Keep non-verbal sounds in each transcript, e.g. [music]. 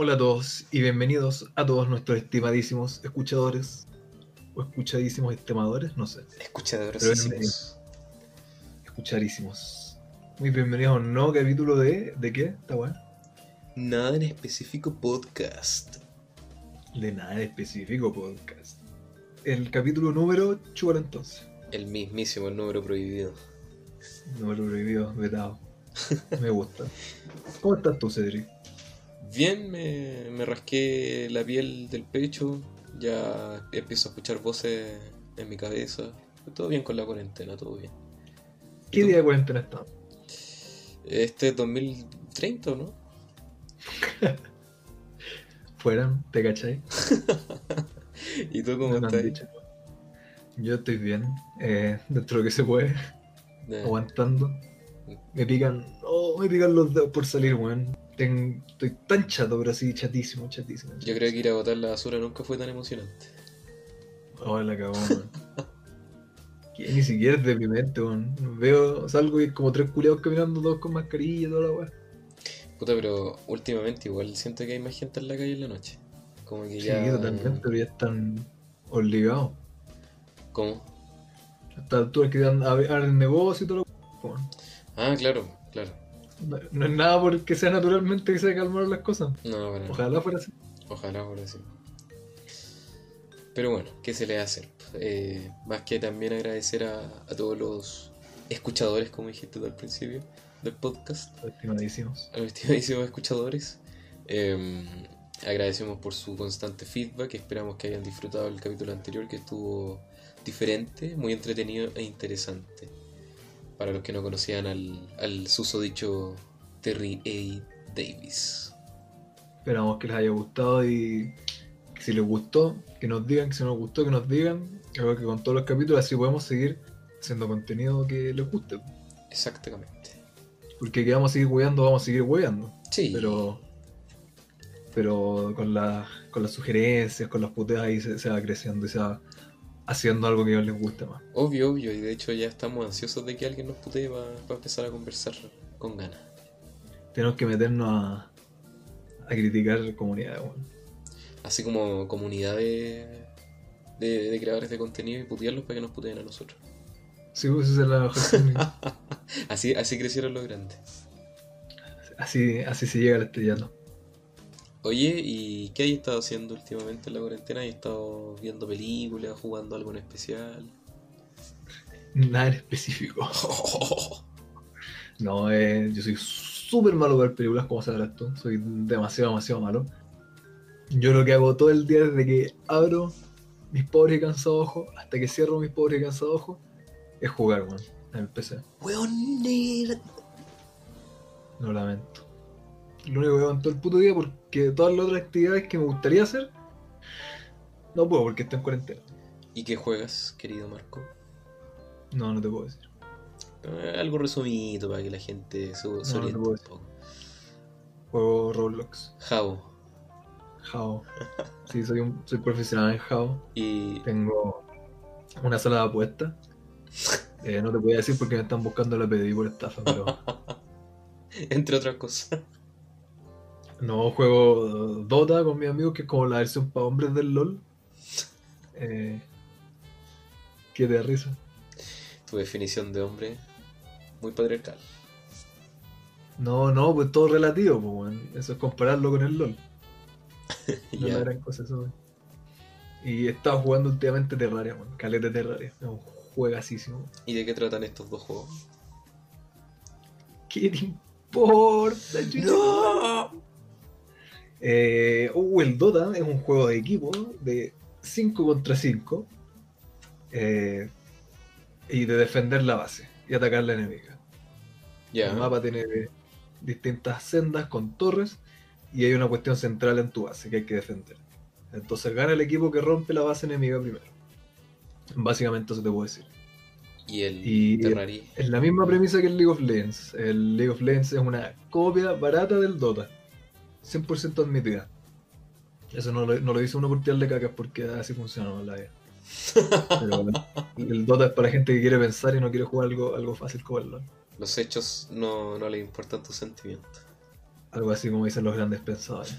Hola a todos y bienvenidos a todos nuestros estimadísimos escuchadores o escuchadísimos estimadores, no sé, Escuchadores. escucharísimos. Muy bienvenidos a un nuevo capítulo de. ¿De qué? ¿Está bueno? Nada en específico podcast. De nada en específico podcast. El capítulo número chúbalo entonces. El mismísimo, el número prohibido. Número prohibido, vetado. [laughs] Me gusta. ¿Cómo estás tú, Cedric? Bien, me, me rasqué la piel del pecho. Ya empiezo a escuchar voces en mi cabeza. Todo bien con la cuarentena, todo bien. ¿Qué día de cuarentena está? Este es 2030, ¿o ¿no? [laughs] Fueran, ¿te cachai? [laughs] ¿Y tú cómo estás? Yo estoy bien, eh, dentro de lo que se puede, aguantando. Me pican, oh, me pican los dedos por salir, weón. Ten- estoy tan chato, pero así chatísimo, chatísimo. yo creo que ir a botar la basura nunca fue tan emocionante. Oh, la cagó. Que ni siquiera es deprimente, weón. Veo, salgo y como tres culiados caminando, todos con mascarilla y toda la weá. Puta, pero últimamente igual siento que hay más gente en la calle en la noche. Como que Sí, ya. totalmente, pero ya están obligados. ¿Cómo? A esta altura que dan- abren negocio y todo lo weón. Ah, claro, claro. No, no es nada porque sea naturalmente que se calmaron las cosas. No, bueno. Ojalá fuera así. Ojalá por así. Pero bueno, ¿qué se le hacer? Eh, más que también agradecer a, a todos los escuchadores, como dijiste tú al principio del podcast, Estimadísimos. a los estimadísimos escuchadores. Eh, agradecemos por su constante feedback, esperamos que hayan disfrutado el capítulo anterior que estuvo diferente, muy entretenido e interesante. Para los que no conocían al, al susodicho Terry A. Davis. Esperamos que les haya gustado y que si les gustó, que nos digan, que si no les gustó, que nos digan. Creo que con todos los capítulos así podemos seguir haciendo contenido que les guste. Exactamente. Porque que vamos a seguir hueando, vamos a seguir hueando. Sí. Pero pero con, la, con las sugerencias, con las puteas ahí se, se va creciendo y se va haciendo algo que a ellos les guste más. Obvio, obvio, y de hecho ya estamos ansiosos de que alguien nos putee para empezar a conversar con ganas. Tenemos que meternos a, a criticar comunidades, weón. Así como comunidad de, de, de creadores de contenido y putearlos para que nos puteen a nosotros. Sí, pues esa es la mejor. [laughs] Así, así crecieron los grandes. así, así se llega al estrellato. Oye, ¿y qué hay estado haciendo últimamente en la cuarentena? ¿Hay estado viendo películas, jugando algo en especial? Nada en específico. No, eh, yo soy súper malo para ver películas, como sabrás tú. Soy demasiado, demasiado malo. Yo lo que hago todo el día desde que abro mis pobres y cansados ojos hasta que cierro mis pobres y cansados ojos es jugar, weón, en el PC. Weón. Lo lamento. Lo único que hago en todo el puto día porque todas las otras actividades que me gustaría hacer no puedo porque estoy en cuarentena. ¿Y qué juegas, querido Marco? No, no te puedo decir. Eh, algo resumido para que la gente se, No, oriente un poco. Juego Roblox. Jabo. Jao. Sí, soy, un, soy profesional en Jao. Y Tengo una sala de apuestas. Eh, no te voy a decir porque me están buscando la PDI por estafa, pero [laughs] entre otras cosas. No juego Dota con mis amigos, que es como la versión para hombres del LOL. Eh, que te da risa. Tu definición de hombre muy patriarcal. No, no, pues todo relativo, pues. Eso es compararlo con el LOL. [laughs] No es Ya. la gran cosa eso, weón. Y he estado jugando últimamente Terraria, weón. Caleta Terraria. Es un juegasísimo. ¿Y de qué tratan estos dos juegos? ¿Qué te importa, chucha? Eh, uh, el Dota es un juego de equipo de 5 contra 5 eh, y de defender la base y atacar la enemiga. El mapa tiene distintas sendas con torres y hay una cuestión central en tu base que hay que defender. Entonces gana el equipo que rompe la base enemiga primero. Básicamente eso te puedo decir. Y el Y-. Es la misma premisa que el League of Legends. El League of Legends es una copia barata del Dota. 100% admitida. Eso no lo, no lo dice uno por tirarle cacas porque así funciona la vida. [laughs] Pero el, el Dota es para la gente que quiere pensar y no quiere jugar algo, algo fácil como el LoL. Los hechos no, no le importan tus sentimientos. Algo así como dicen los grandes pensadores.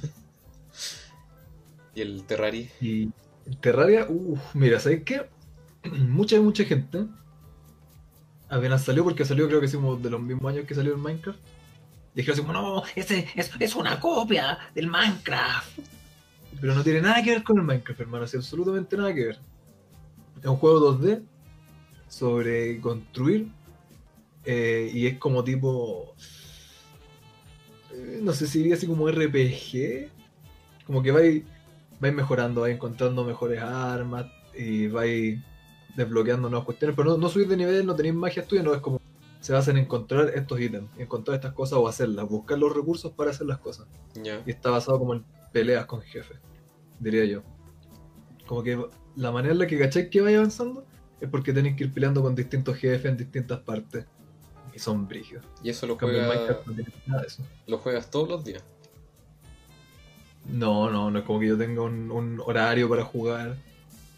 ¿Y el Terraria? Y el Terraria, uff, mira, ¿sabes qué? [clears throat] mucha, mucha gente apenas salió, porque salió creo que como de los mismos años que salió el Minecraft. Dijeron así como, no, ese es, es una copia del Minecraft. Pero no tiene nada que ver con el Minecraft, hermano, así, absolutamente nada que ver. Es un juego 2D sobre construir eh, y es como tipo eh, no sé si diría así como RPG como que vais mejorando vais encontrando mejores armas y vais desbloqueando nuevas cuestiones pero no, no subir de nivel no tenéis magia tuya no es como se basa en encontrar estos ítems encontrar estas cosas o hacerlas buscar los recursos para hacer las cosas Ya. y está basado como en peleas con jefes, diría yo. Como que la manera en la que cacháis que vaya avanzando es porque tenéis que ir peleando con distintos jefes en distintas partes. Y son brígidos. ¿Y eso lo, juega, Minecraft no tiene nada de eso. lo juegas todos los días? No, no, no es como que yo tenga un, un horario para jugar.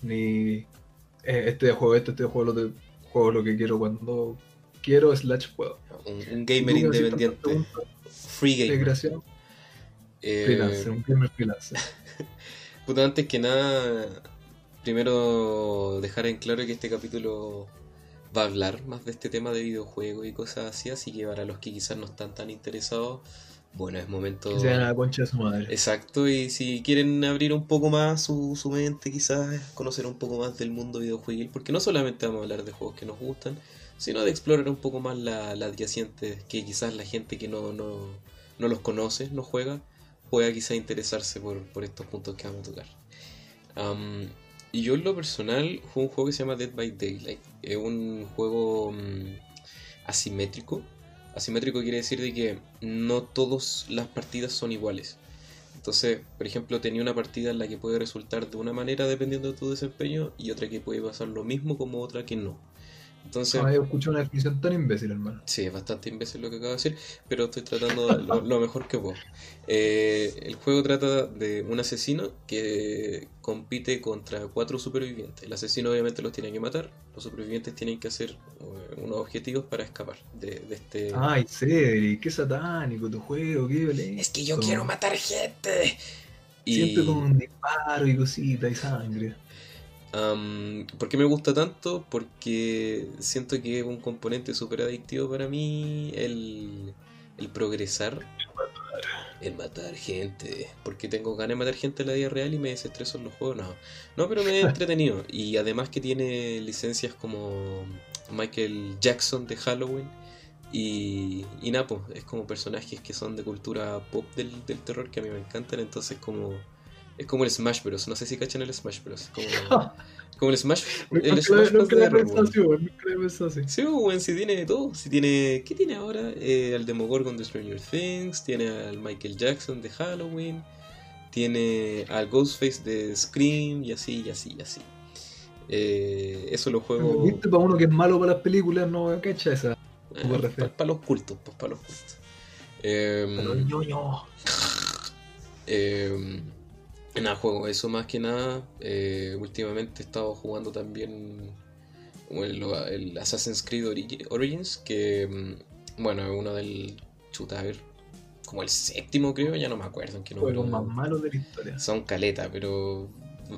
Ni eh, este juego este día juego lo, de, juego lo que quiero cuando quiero, slash puedo. Un, gamer independiente. Free gamer. Eh, Freelancer, un gamer freelancer. [laughs] Puta, antes que nada, primero dejar en claro que este capítulo va a hablar más de este tema de videojuegos y cosas así, así que para los que quizás no están tan interesados, bueno, es momento... Que se la concha de su madre. Exacto, y si quieren abrir un poco más su, su mente, quizás conocer un poco más del mundo videojueguil, porque no solamente vamos a hablar de juegos que nos gustan, sino de explorar un poco más la, la adyacente, que quizás la gente que no, no, no los conoce, no juega, pueda quizás interesarse por, por estos puntos que vamos a tocar. Y yo en lo personal juego un juego que se llama Dead by Daylight. Es un juego mm, asimétrico. Asimétrico quiere decir de que no todas las partidas son iguales. Entonces, por ejemplo, tenía una partida en la que puede resultar de una manera dependiendo de tu desempeño y otra que puede pasar lo mismo como otra que no. Entonces, Ah, he escuchado una definición tan imbécil, hermano. Sí, es bastante imbécil lo que acabo de decir, pero estoy tratando de- lo, lo mejor que puedo. Eh, el juego trata de un asesino que compite contra cuatro supervivientes. El asesino obviamente los tiene que matar, los supervivientes tienen que hacer eh, unos objetivos para escapar de, de este... Ay, Cedric, qué satánico tu juego, qué violento. es que yo quiero matar gente. Y, Siempre con un disparo y cositas y sangre. Am, ¿Por qué me gusta tanto? Porque siento que es un componente súper adictivo para mí el, el progresar, el matar gente. Porque tengo ganas de matar gente en la vida real y me desestreso en los juegos. No, no pero me he [laughs] entretenido. Y además que tiene licencias como Michael Jackson de Halloween. Y, y nada, pues, es como personajes que son de cultura pop del, del terror que a mí me encantan. Entonces, como. Es como el Smash Bros. No sé si cachan el Smash Bros. Como, [laughs] como el Smash, el Smash Bros. de así, así. Sí, si tiene todo. Si tiene. ¿Qué tiene ahora? Eh, al Demogorgon de Stranger Things. Tiene al Michael Jackson de Halloween. Tiene al Ghostface de Scream. Y así, y así, y así. Eh, eso lo juego. Viste, para uno que es malo para las películas, no cacha esa. poco para refe. los cultos, pues para los cultos. Pero. Eh, [laughs] nada, juego eso más que nada. Eh, últimamente he estado jugando también el, el Assassin's Creed Origi- Origins, que mm, bueno, es uno del chuta, a ver, como el séptimo creo, ya no me acuerdo Juegos más malos de la historia. Son caleta, pero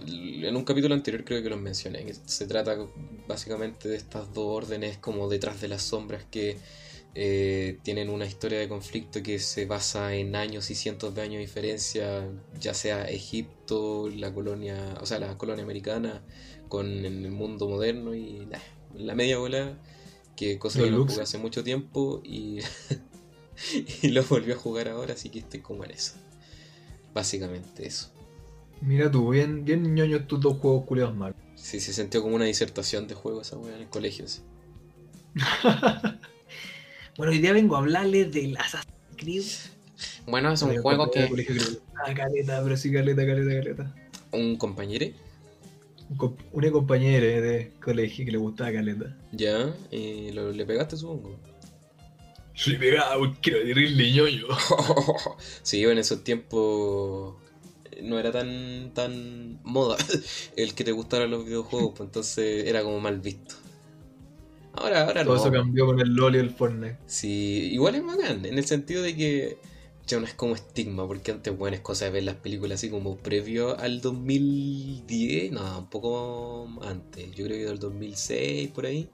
en un capítulo anterior creo que los mencioné. que Se trata básicamente de estas dos órdenes como detrás de las sombras que eh, tienen una historia de conflicto que se basa en años y cientos de años de diferencia, ya sea Egipto, la colonia, o sea, la colonia americana con el mundo moderno y nah, la media bola, que cosa Los que looks. jugué hace mucho tiempo y, [laughs] y lo volví a jugar ahora, así que estoy como en eso. Básicamente eso. Mira tú, bien, bien ñoño estos dos juegos culiados malos. Sí, se sintió como una disertación de juego esa weá en el colegio. [laughs] Bueno, hoy día vengo a hablarles del Assassin's Creed. Bueno, es un juego que. le gustaba caleta, pero sí caleta, caleta, caleta. Un compañero, Un comp- Una compañera de colegio que le gustaba caleta. ya, y lo- le pegaste, supongo. Soy pegado, quiero decirle ñoño. [laughs] sí, en esos tiempos no era tan tan moda [laughs] el que te gustaran los videojuegos, pues entonces era como mal visto. Ahora, ahora Todo no. eso cambió con el LOL y el Fortnite. Sí, igual es bacán, en el sentido de que ya no es como estigma, porque antes, bueno, es cosa de ver las películas así como previo al 2010, no, un poco antes, yo creo que del 2006 por ahí,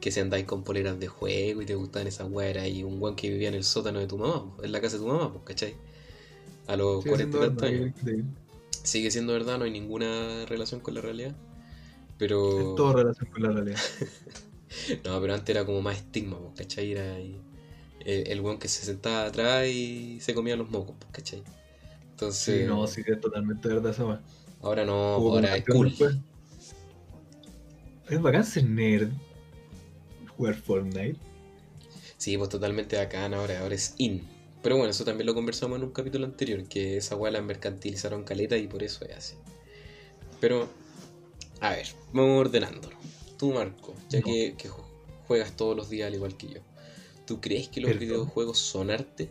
que se andáis con poleras de juego y te gustaban esas weas, y un weón que vivía en el sótano de tu mamá, en la casa de tu mamá, pues, ¿cachai? A los 40 años. Sigue siendo verdad, no hay ninguna relación con la realidad. Pero. Es todo relación con la realidad. [laughs] [laughs] no, pero antes era como más estigma, pues, ¿cachai? Era el, el weón que se sentaba atrás y se comía los mocos, pues, ¿cachai? Entonces. Sí, no, sí, es totalmente verdad esa Ahora no, ahora es cool. Es bacán ser nerd. Jugar Fortnite. Sí, pues totalmente bacán ahora, ahora es in. Pero bueno, eso también lo conversamos en un capítulo anterior, que esa weá la mercantilizaron caleta y por eso es así. Pero, a ver, vamos ordenándolo. Tú, Marco, ya que, juegas todos los días al igual que yo, ¿tú crees que los videojuegos son arte?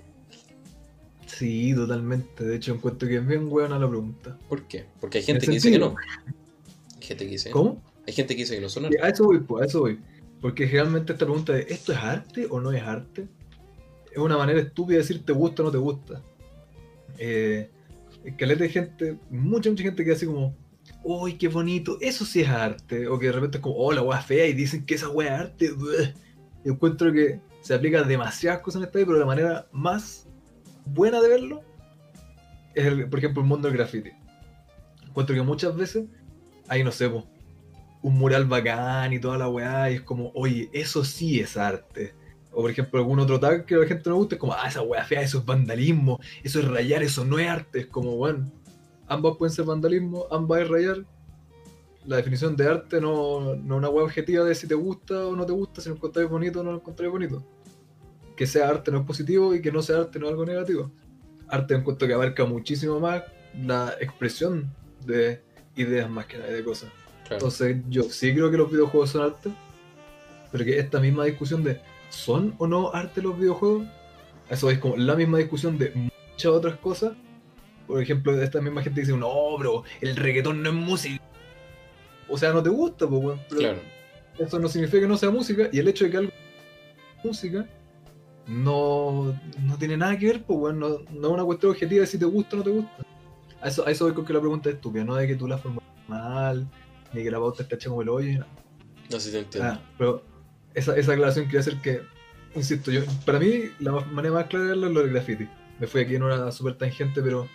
Sí, totalmente. De hecho, encuentro que es bien buena la pregunta. ¿Por qué? Porque hay gente que dice que no. Hay gente que dice ¿Cómo? Hay gente que dice que no son arte. A eso voy, pues, a eso voy. Porque realmente esta pregunta de ¿esto es arte o no es arte? Es una manera estúpida de decir te gusta o no te gusta. Eh, caleta de gente, mucha, mucha gente que hace como, uy, qué bonito, eso sí es arte. O que de repente es como, oh, la wea fea y dicen que esa wea es arte. Encuentro que se aplica demasiadas cosas en esta vida, pero la manera más buena de verlo es, por ejemplo, el mundo del graffiti. Encuentro que muchas veces hay, no sé, un mural bacán y toda la weá, y es como, oye, eso sí es arte. O por ejemplo, algún otro tag que a la gente no guste, es como, ah, esa weá fea, eso es vandalismo, eso es rayar, eso no es arte. Es como, bueno, ambas pueden ser vandalismo, ambas es rayar. La definición de arte no, es una weá objetiva de si te gusta o no te gusta, si lo encontráis bonito o no lo encontráis bonito. Que sea arte no es positivo y que no sea arte no es algo negativo. Arte en cuanto que abarca muchísimo más la expresión de ideas más que nada de cosas. Entonces yo sí creo que los videojuegos son arte, pero que esta misma discusión de ¿son o no arte los videojuegos? Eso es como la misma discusión de muchas otras cosas. Por ejemplo, esta misma gente dice, no, bro, el reggaetón no es música. O sea, no te gusta, pues, bueno, claro. Eso no significa que no sea música, y el hecho de que algo música no, no tiene nada que ver, pues, bueno, no, no, es una cuestión objetiva de si te gusta o no te gusta. A eso, a eso voy con que la pregunta es estúpida, no de que tú la formas mal, ni que la pauta está hecha como el hoyo. No, no sé si te entiendo. Ah, pero esa, esa aclaración quería hacer que, insisto, yo para mí la manera más clara de verlo es lo del graffiti. Me fui aquí en una super tangente, pero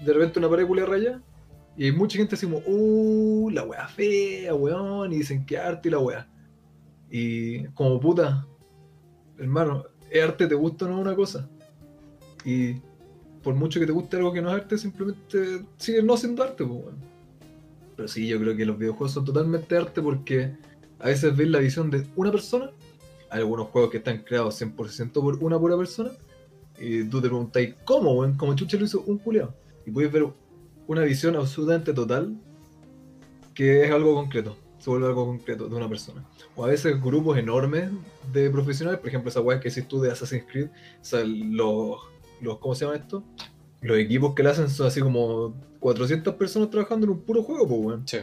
de repente una pared culia raya y hay mucha gente así como, uh, la wea fea, weón, y dicen que arte y la wea. Y como puta, hermano, es arte, te gusta o no una cosa. Y por mucho que te guste algo que no es arte, simplemente sigue no siendo arte, pues. Pero sí, yo creo que los videojuegos son totalmente arte porque a veces ves la visión de una persona. Hay algunos juegos que están creados 100% por una pura persona. Y tú te preguntáis, ¿cómo, weón? Como Chucha lo hizo un culiao. Y puedes ver una visión absolutamente total que es algo concreto. Se vuelve algo concreto de una persona. O a veces grupos enormes de profesionales, por ejemplo, esa weá que hiciste tú de Assassin's Creed, o sea, los, los ¿cómo se llama esto? Los equipos que le hacen son así como 400 personas trabajando en un puro juego, pues, weón. Sí.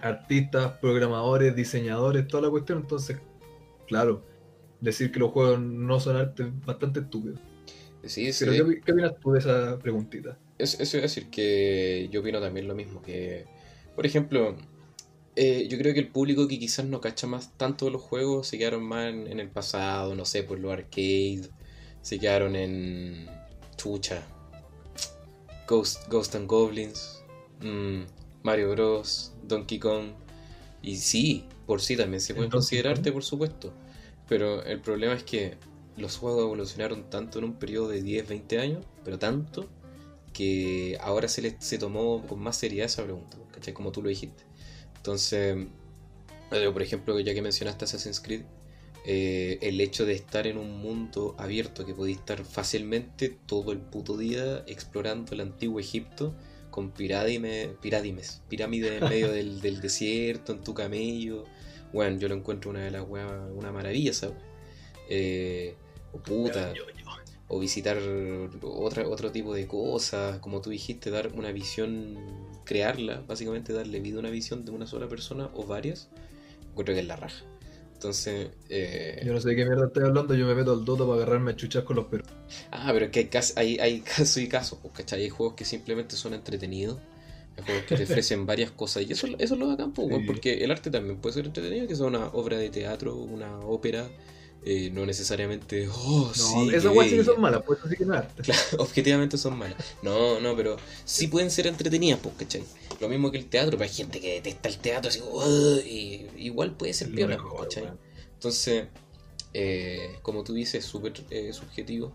Artistas, programadores, diseñadores, toda la cuestión. Entonces, claro, decir que los juegos no son arte es bastante estúpido. Sí, sí. Pero ¿qué, opinas tú de esa preguntita? Eso, es decir que yo opino también lo mismo, que, por ejemplo, eh, yo creo que el público que quizás no cacha más tanto los juegos se quedaron más en, el pasado, no sé, por los arcade, se quedaron en chucha, Ghost, Ghost and Goblins, mm, Mario Bros, Donkey Kong. Y sí, por sí también se puede considerarte, por supuesto. Pero el problema es que los juegos evolucionaron tanto en un periodo de 10, 20 años, pero tanto, que ahora se, le, se tomó con más seriedad esa pregunta, ¿cachai? Como tú lo dijiste. Entonces, por ejemplo, ya que mencionaste Assassin's Creed, eh, el hecho de estar en un mundo abierto que podéis estar fácilmente todo el puto día explorando el antiguo Egipto con pirámides, pirámides, pirámides en medio [laughs] del, desierto, en tu camello. Bueno, yo lo encuentro una de las una maravilla, ¿sabes? Eh, o puta, o visitar otra, otro tipo de cosas, como tú dijiste, dar una visión, crearla, básicamente darle vida a una visión de una sola persona o varias, encuentro que es la raja. Entonces, eh, Yo no sé de qué mierda estás hablando, yo me meto al Dota para agarrarme a chuchar con los perros. Ah, pero es que hay, cas- hay, hay [laughs] casos y casos, pues, ¿cachai? Hay juegos que simplemente son entretenidos, hay juegos que te [laughs] ofrecen varias cosas, y eso, eso es lo bacán, pues, Sí. porque el arte también puede ser entretenido, que sea una obra de teatro, una ópera, eh, no necesariamente, oh, No, sí, esas weas sí que bella. son malas, pues eso sí que no es arte. Claro, objetivamente son malas. No, no, pero sí pueden ser entretenidas, pues, ¿cachai? Lo mismo que el teatro, pero hay gente que detesta el teatro, así, "Ugh", y igual puede ser piola, mejor, ¿cachai? Entonces, eh, como tú dices, es súper eh, subjetivo,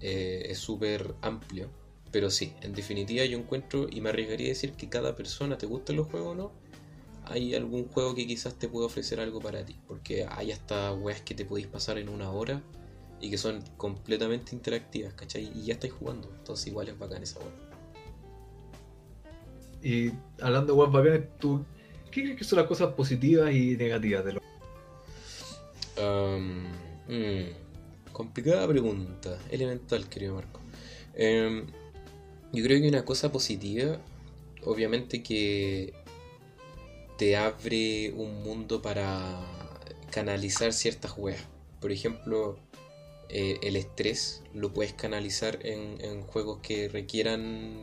eh, es súper amplio, pero sí, en definitiva yo encuentro y me arriesgaría a decir que cada persona, te gusten los juegos o no, hay algún juego que quizás te pueda ofrecer algo para ti, porque hay hasta weas que te podéis pasar en una hora y que son completamente interactivas, ¿cachai? Y ya estáis jugando, entonces igual es bacán esa wea. Y hablando de weas bacanes, ¿tú qué crees que son las cosas positivas y negativas de los Um, mm, complicada pregunta, elemental, querido Marco. Em, yo creo que una cosa positiva, obviamente que te abre un mundo para canalizar ciertas weas. Por ejemplo, eh, el estrés lo puedes canalizar en, juegos que requieran,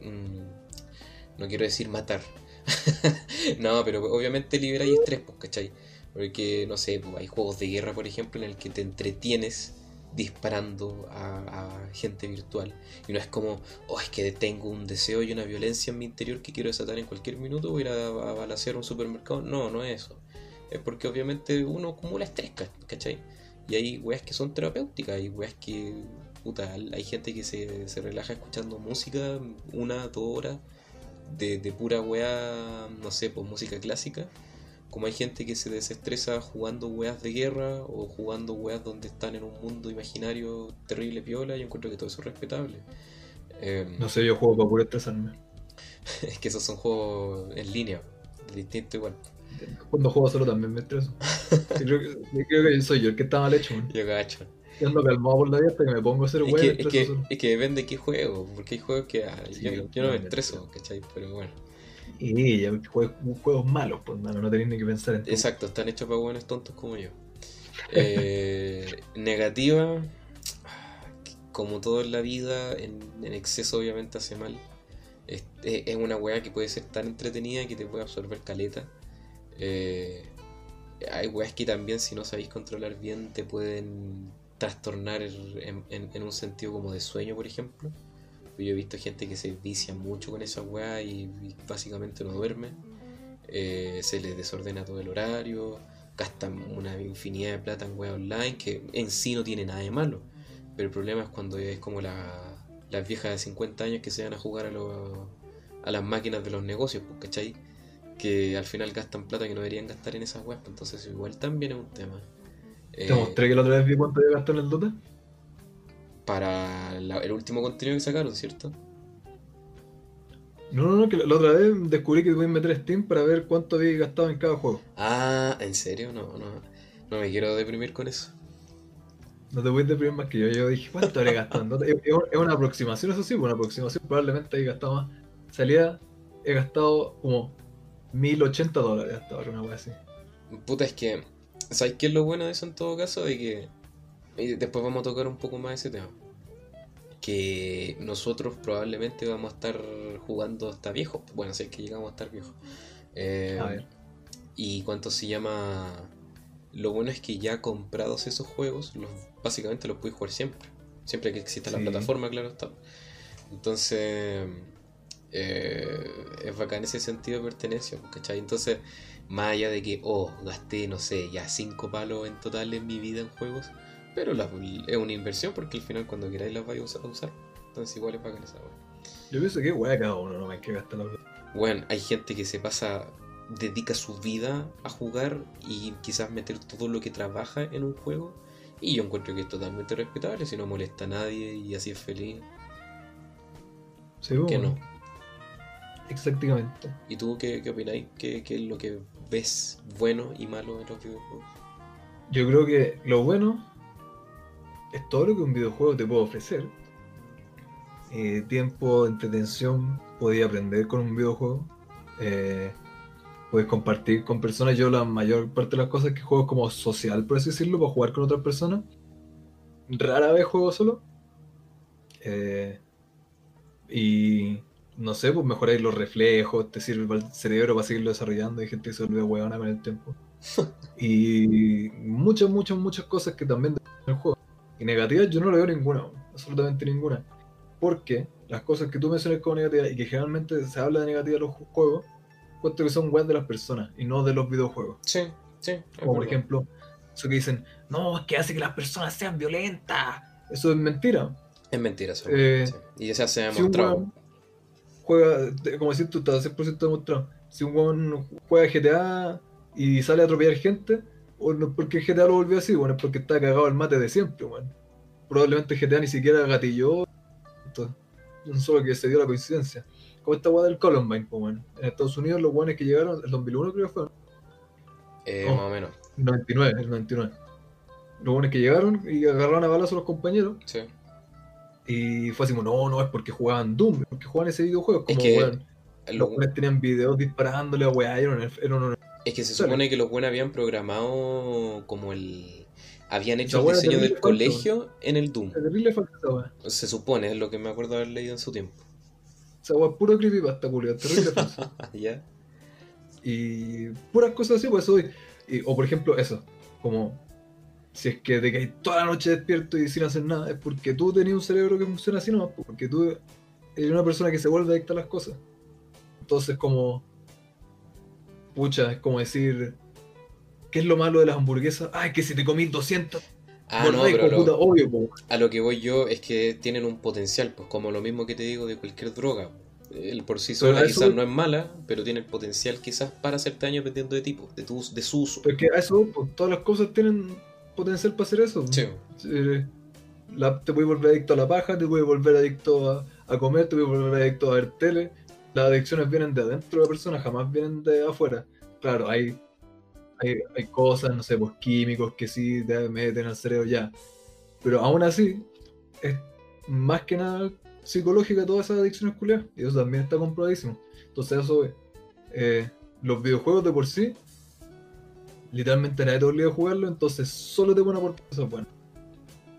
mm, no quiero decir matar. [laughs] no, pero obviamente liberáis estrés, pues, ¿cachai? Porque, no sé, pues, hay juegos de guerra, por ejemplo, en el que te entretienes disparando a, gente virtual. Y no es como, oh, es que tengo un deseo y una violencia en mi interior que quiero desatar en cualquier minuto, voy a ir a, a un supermercado. No, no es eso. Es porque obviamente uno acumula estrés, ca- ¿cachai? Y hay weas que son terapéuticas, hay weas que, puta, hay gente que se, se relaja escuchando música una, dos horas de, de pura wea, no sé, pues música clásica. Como hay gente que se desestresa jugando weas de guerra o jugando weas donde están en un mundo imaginario terrible piola, yo encuentro que todo eso es respetable. Eh, No sé, yo juego para puro estresarme. [laughs] es que esos son juegos en línea, distinto igual. Cuando juego solo también me estreso. Sí, creo, que, yo creo que soy yo el que está mal hecho, man. Yo cacho. Ando calmado por la hasta que me pongo a hacer Es que, y es, que, solo. es que depende de qué juego, porque hay juegos que ah, Sí, yo, yo no me estreso, ¿cachai? Pero bueno, Y ya, juegos, juegos malos, pues, mano, no tenéis ni que pensar en tu- exacto, están hechos para buenos tontos como yo. Eh, [laughs] negativa, como todo en la vida, en, en exceso obviamente hace mal. Es, es- es una weá que puede ser tan entretenida que te puede absorber caleta. Eh, hay weas que también si no sabéis controlar bien te pueden trastornar en, en- en un sentido como de sueño, por ejemplo. Yo he visto gente que se vicia mucho con esa weá y, básicamente no duerme. Eh, se les desordena todo el horario, gastan una infinidad de plata en weá online que en sí no tiene nada de malo. Pero el problema es cuando es como la- las viejas de 50 años que se van a jugar a, los- a las máquinas de los negocios, pues, ¿cachai? Que al final gastan plata que no deberían gastar en esas weas, pues, entonces igual también es un tema. Te mostré que la otra vez vi cuánto había gastado en el Dota. Para la- el último contenido que sacaron, ¿cierto? No, no, no, que la la otra vez descubrí que puedes meter Steam para ver cuánto había gastado en cada juego. Ah, ¿en serio? No, no, no me quiero deprimir con eso. No te puedes deprimir más que yo. Yo dije, ¿cuánto habré gastado Dota? Es es una aproximación, eso sí, una aproximación. Probablemente he gastado más. Salida, he gastado como 1080 dólares hasta ahora, una wea así. Puta, es que, ¿sabes qué es lo bueno de eso en todo caso? De que, y después vamos a tocar un poco más ese tema. Que nosotros probablemente vamos a estar jugando hasta viejos. Bueno, si es que llegamos a estar viejos. Eh, A ver. Y cuánto se llama. Lo bueno es que ya comprados esos juegos, los, básicamente los puedes jugar siempre. Siempre que exista la plataforma, claro está. Entonces, eh, es bacán ese sentido de pertenencia, ¿cachai? Entonces, más allá de que, oh, gasté, no sé, ya cinco palos en total en mi vida en juegos, pero la- es una inversión porque al final cuando queráis las vais a usar. Entonces, igual es bacán esa wea. Yo pienso que wea cada uno, no me hay que gastar la Bueno, hay gente que se pasa, dedica su vida a jugar y quizás meter todo lo que trabaja en un juego. Y yo encuentro que es totalmente respetable, si no molesta a nadie y así es feliz. Sí, ¿Por qué bueno. no? Exactamente. ¿Y tú qué, qué opináis? ¿Qué, qué es lo que ves bueno y malo en los videojuegos? Yo creo que lo bueno es todo lo que un videojuego te puede ofrecer. Eh, tiempo, entretención, podía aprender con un videojuego. Eh, puedes compartir con personas. Yo la mayor parte de las cosas que juego como social, por así decirlo, para jugar con otras personas. Rara vez juego solo. Eh, y no sé, pues mejoráis los reflejos, te sirve para el cerebro para seguirlo desarrollando. Hay gente que se vuelve huevona con el tiempo. [laughs] y muchas, muchas, muchas cosas que también el juego. Y negativas yo no le veo ninguna, absolutamente ninguna. Porque las cosas que tú mencionas como negativas y que generalmente se habla de negativas en los juegos, cuento que son weas de las personas y no de los videojuegos. Sí, sí. Como por ejemplo, eso que dicen, no, es que hace que las personas sean violentas. Eso es mentira. Es mentira, eso. Eh, sí. Y ya se ha demostrado. juega, como decís tú, está 100% demostrado. Si un weón juega GTA y sale a atropellar gente, o no es porque GTA lo volvió así, bueno, es porque está cagado el mate de siempre, weón. Probablemente GTA ni siquiera gatilló, esto, solo que se dio la coincidencia. Como esta weá del Columbine, pues. En Estados Unidos los weones que llegaron, el 2001 creo que fue, Eh, Oh. Más o menos. el 99, el 99. Los weones que llegaron y agarraron a balas a los compañeros, Sí. y fue así como, no, no, es porque jugaban Doom, es porque jugaban ese videojuego, Es como, que weón. Lo- Los weones tenían videos disparándole a weá, era un, era un- Es que se supone que los buenos habían programado como el... Habían hecho el diseño del falso. colegio en el Doom. terrible. Se supone, es lo que me acuerdo haber leído en su tiempo. Esa weá es puro creepypasta, culiao, terrible falso. [laughs] ¿Ya? Y puras cosas así, pues hoy. Y, o por ejemplo, eso, como si es que te caes toda la noche despierto y sin hacer nada, es porque tú tenías un cerebro que funciona así nomás, pues, porque tú eres una persona que se vuelve adicta a las cosas. Entonces, como. Pucha, es como decir. ¿Qué es lo malo de las hamburguesas? Ay, que si te comís 200, Ah, no, pero pues, puta, lo- obvio, po. a lo que voy yo es que tienen un potencial, pues como lo mismo que te digo de cualquier droga. El por sí sola eso- quizás no es mala, pero tiene el potencial quizás para hacerte daño dependiendo de tipo, de, tu, de su uso. Porque a eso, pues, todas las cosas tienen potencial para hacer eso. Sí. Eh, la- te puedes volver adicto a la paja, te puedes volver adicto a, a comer, te puedes volver adicto a ver tele. Las adicciones vienen de adentro de la persona, jamás vienen de afuera. Claro, hay, hay, hay cosas, no sé, pues químicos que sí te meten al cerebro ya. Pero aún así, es más que nada psicológica todas esas adicciones culiadas. Y eso también está comprobadísimo. Entonces eso es. eh, los videojuegos de por sí, literalmente nadie te obliga a jugarlo, entonces solo te pone por cosas buenas.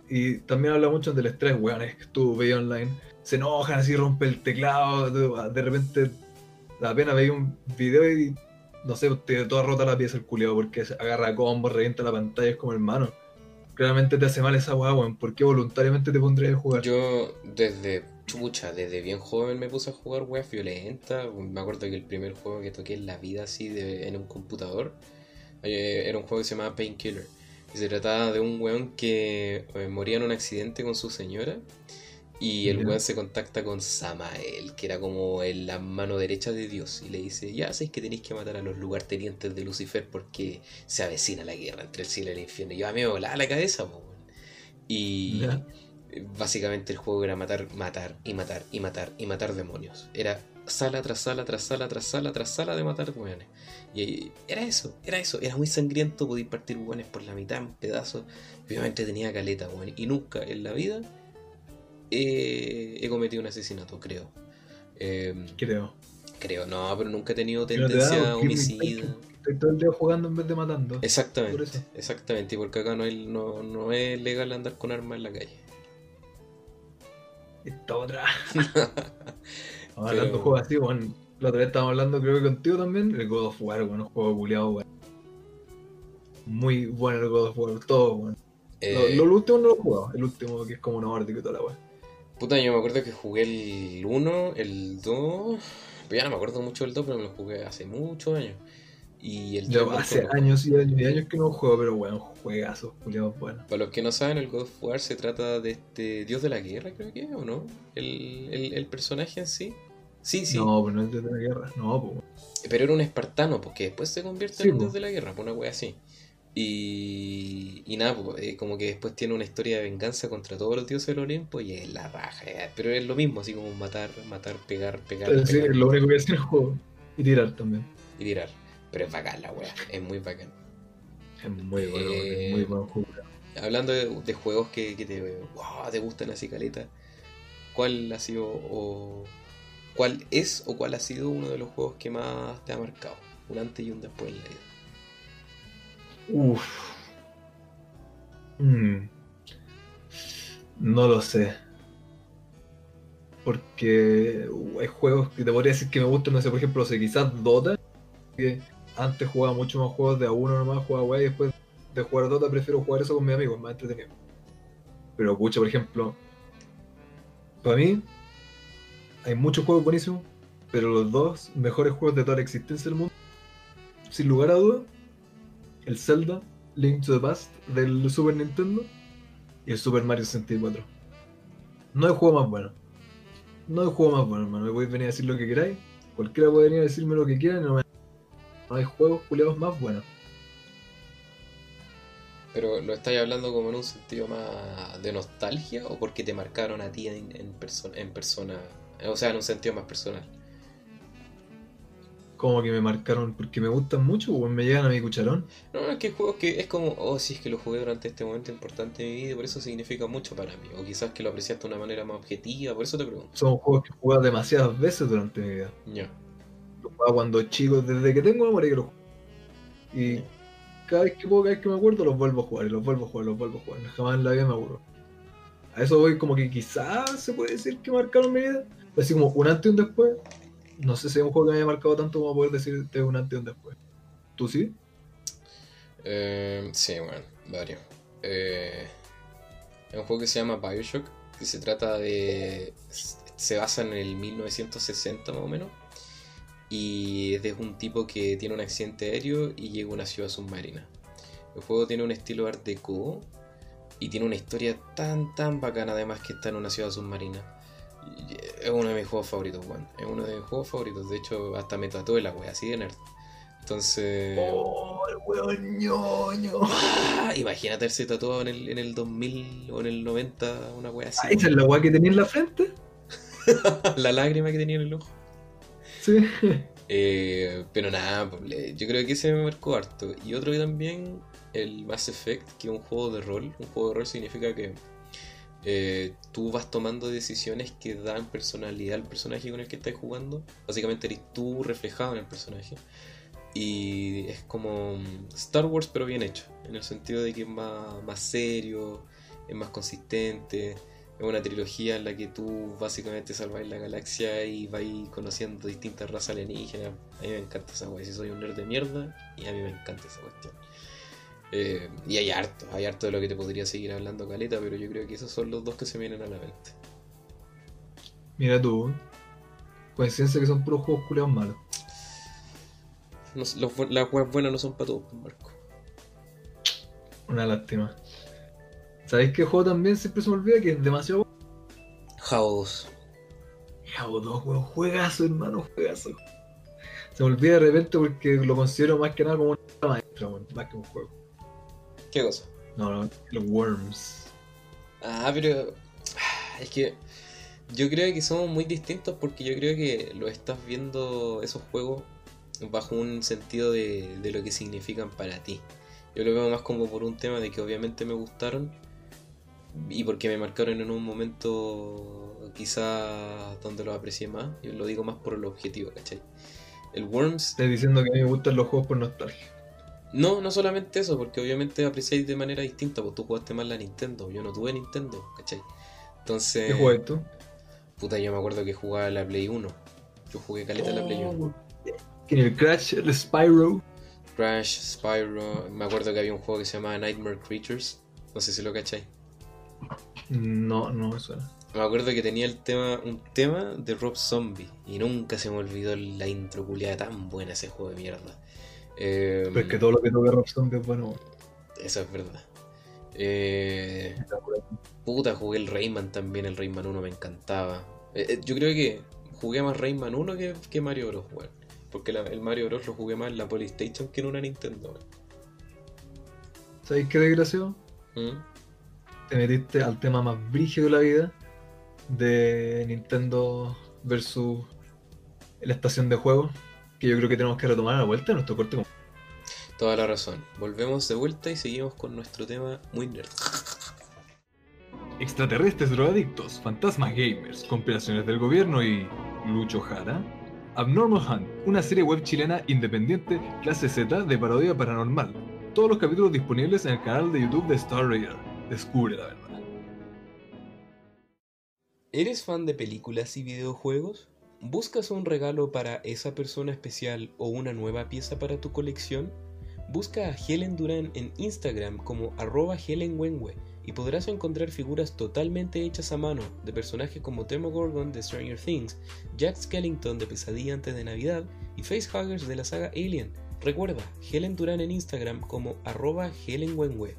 Y también habla mucho del estrés, weón, es que veías online, se enojan así, rompe el teclado, de, repente apenas veía un video y no sé, te toda rota la pieza el culiado porque agarra combo, revienta la pantalla, es como hermano. Claramente te hace mal esa weá, weón, ¿por qué voluntariamente te pondrías a jugar? Yo desde chucha, desde bien joven me puse a jugar weas violentas. Me acuerdo que el primer juego que toqué en la vida así de, en un computador eh, era un juego que se llamaba Painkiller. Y se trataba de un weón que eh, moría en un accidente con su señora. Y el weón se contacta con Samael, que era como el- la mano derecha de Dios. Y le dice, ya sabéis que tenéis que matar a los lugartenientes de Lucifer porque se avecina la guerra entre el cielo y el infierno. Y yo a mí me volaba la cabeza, po, weón. Y básicamente el juego era matar, matar y matar y matar y matar demonios. Era sala tras sala tras sala tras sala tras sala de matar weones. Y era eso, era eso, era muy sangriento, podía partir weones por la mitad en pedazos. Obviamente tenía caleta, weón. Y nunca en la vida eh, he cometido un asesinato, creo. Eh, Creo. creo, no, pero nunca he tenido no te tendencia porque homicida. Estoy todo el día jugando en vez de matando. Por Exactamente, eso. exactamente, porque acá no, hay- no, no es legal andar con armas en la calle. Esta otra. [laughs] Hablando Pero- de juegos así, weón. La otra vez estábamos hablando, creo que contigo también, el God of War, un juego culiado, weón. Muy bueno el God of War, todo, weón. Eh, Lo, lo último no lo he jugado, el último que es como nórdico y toda la weón. Puta, yo me acuerdo que jugué el 1, el 2. Pero ya no me acuerdo mucho del 2, pero me lo jugué hace muchos años. Y el Yo 3 hace años y años y años que no juego, pero weón, juegazos, culiados, bueno. Para los que no saben, el God of War se trata de este dios de la guerra, creo que, ¿o no? El, el, el personaje en sí. Sí, sí. No, pero no es de la guerra, no, pues. Pero era un espartano, porque después se convierte Sí, en un dios de la guerra, por una wea así. Y, y nada, pues, eh, como que después tiene una historia de venganza contra todos los dioses del Olimpo y es la raja. eh, Pero es lo mismo, así como matar, matar, pegar, pegar, Pero sí, pegar es lo único que hace el juego. Y tirar también. y tirar. Pero es bacán la wea, es muy bacán. Es muy bueno, weón, Eh, es muy buen juego. Hablando de, de juegos que, que te, wow, te gustan así caleta, ¿cuál ha sido o cuál es o cuál ha sido uno de los juegos que más te ha marcado? Un antes y un después en la vida. Uff. Mm. No lo sé. Porque hay juegos que te podría decir que me gustan, no sé, por ejemplo, sé, quizás Dota, que antes jugaba mucho más juegos de a uno nomás, jugaba guay, y después de jugar Dota prefiero jugar eso con mis amigos, más entretenido. Pero pucha, por ejemplo, para mí hay muchos juegos buenísimos, pero los dos mejores juegos de toda la existencia del mundo, sin lugar a duda, el Zelda, Link to the Past del Super Nintendo y el Super Mario 64. No hay juego más bueno. No hay juego más bueno, hermano. Me podéis venir a decir lo que queráis. Cualquiera puede venir a decirme lo que quiera no, me... no hay juegos culiados más buenos. Pero lo estáis hablando como en un sentido más de nostalgia o porque te marcaron a ti en persona, o sea, en un sentido más personal. Como que me marcaron porque me gustan mucho o me llegan a mi cucharón. No, no, es que juegos que es como, oh, sí, es que lo jugué durante este momento importante de mi vida y por eso significa mucho para mí. O quizás que lo apreciaste de una manera más objetiva, por eso te pregunto. Son juegos que he jugado demasiadas veces durante mi vida. Ya. Lo jugaba cuando chico, desde que tengo memoria que lo juego. Y cada vez que puedo, cada vez que me acuerdo, los vuelvo a jugar, y los vuelvo a jugar, los vuelvo a jugar. Jamás en la vida me aburro. A eso voy como que quizás se puede decir que marcaron mi vida. Así como un antes y un después. No sé si es un juego que me haya marcado tanto como poder decirte un antes y un después. ¿Tú sí? Eh, sí, bueno, varios. Eh, es un juego que se llama Bioshock, que se trata de... se basa en el 1960 más o menos. Y es de un tipo que tiene un accidente aéreo y llega a una ciudad submarina. El juego tiene un estilo art deco y tiene una historia tan tan bacana además que está en una ciudad submarina. Es uno de mis juegos favoritos, weón. Es uno de mis juegos favoritos. De hecho, hasta me tatué la wea, así de nerd. Entonces... Oh, el weón ñoño. Ah, imagínate haberse tatuado en el, en el 2000 o en el 90, una wea así. Ah, ¿Esa es la weá que tenía en la frente? [laughs] la lágrima que tenía en el ojo. Sí. Eh, pero nada, pues, yo creo que ese me marcó harto. Y otro que también, el Mass Effect, que es un juego de rol. Un juego de rol significa que eh, tú vas tomando decisiones que dan personalidad al personaje con el que estás jugando. Básicamente eres tú reflejado en el personaje. Y es como mm, Star Wars, pero bien hecho. En el sentido de que es más, más serio, es más consistente. Es una trilogía en la que tú básicamente salváis la galaxia y vais conociendo distintas razas alienígenas. A mí me encanta esa wea. Si soy un nerd de mierda, y a mí me encanta esa cuestión. Eh, y hay harto, hay harto de lo que te podría seguir hablando, Caleta, pero yo creo que esos son los dos que se vienen a la mente. Mira tú. Coincidencia que son puros juegos culiados malos. No- los las weas buenas no son para todos, Marco. Una lástima. ¿Sabéis qué juego también siempre se me olvida? Que es demasiado Jao 2. Jabo 2, weón, juegazo, hermano, juegazo. Se me olvida de repente porque lo considero más que nada como una maestra, weón, más que un juego. ¿Qué cosa? No, no, los Worms. Ah, pero. [sighs] Es que. Yo creo que somos muy distintos porque yo creo que lo estás viendo esos juegos bajo un sentido de, de lo que significan para ti. Yo lo veo más como por un tema de que obviamente me gustaron y porque me marcaron en un momento quizá donde los aprecié más. Yo lo digo más por el objetivo, ¿cachai? El Worms Estás diciendo que a mí me gustan los juegos por nostalgia. No, no solamente eso, porque obviamente apreciáis de manera distinta, porque tú jugaste más la Nintendo, yo no tuve Nintendo, ¿cachai? Entonces, ¿Qué juegas tú? puta, yo me acuerdo que jugaba la Play 1. Yo jugué caleta la Play 1. En el Crash, el Spyro. Crash, Spyro, me acuerdo que había un juego que se llamaba Nightmare Creatures, no sé si lo cachai. No, no me suena. Me acuerdo que tenía el tema, un tema de Rob Zombie, y nunca se me olvidó la intro culiada tan buena ese juego de mierda. Eh, Pero es que todo lo que toque Rob Zombie es bueno. Eso es verdad. Eh, Puta, jugué el Rayman también, el Rayman 1 me encantaba. Eh, eh, yo creo que jugué más Rayman 1 que, que Mario Bros. weón. Porque la- el Mario Bros. lo jugué más en la Polystation que en una Nintendo. ¿Sabéis qué desgraciado? ¿Mm? Te metiste al tema más brígido de la vida de Nintendo versus la estación de juegos. Que yo creo que tenemos que retomar a la vuelta nuestro corte. Toda la razón. Volvemos de vuelta y seguimos con nuestro tema muy nerd. Extraterrestres drogadictos, fantasmas gamers, conspiraciones del gobierno y. Lucho Jara. Abnormal Hunt, una serie web chilena independiente clase Z de parodia paranormal. Todos los capítulos disponibles en el canal de YouTube de Star Radar. Descubre la verdad. ¿Eres fan de películas y videojuegos? ¿Buscas un regalo para esa persona especial o una nueva pieza para tu colección? Busca a Helen Duran en Instagram como arroba Helen Wenwe y podrás encontrar figuras totalmente hechas a mano de personajes como Demogorgon de Stranger Things, Jack Skellington de Pesadilla antes de Navidad y facehuggers de la saga Alien. Recuerda, Helen Duran en Instagram como arroba Helen Wenwe.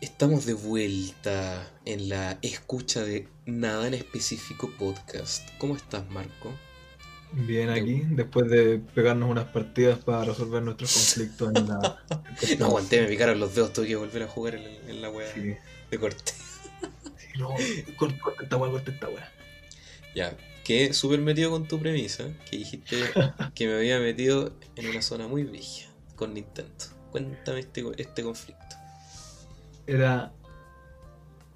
Estamos de vuelta en la escucha de Nada en Específico podcast. ¿Cómo estás, Marco? Bien aquí, después de pegarnos unas partidas para resolver nuestros conflictos en la... no [laughs] aguanté, me picaron los dedos, tuve que volver a jugar en, la wea Sí. de corte. Sí, no, corta, corta esta weá, corta esta weá. Ya, quedé súper metido con tu premisa, que dijiste [laughs] que me había metido en una zona muy vieja con Nintendo. Cuéntame este, este conflicto. Era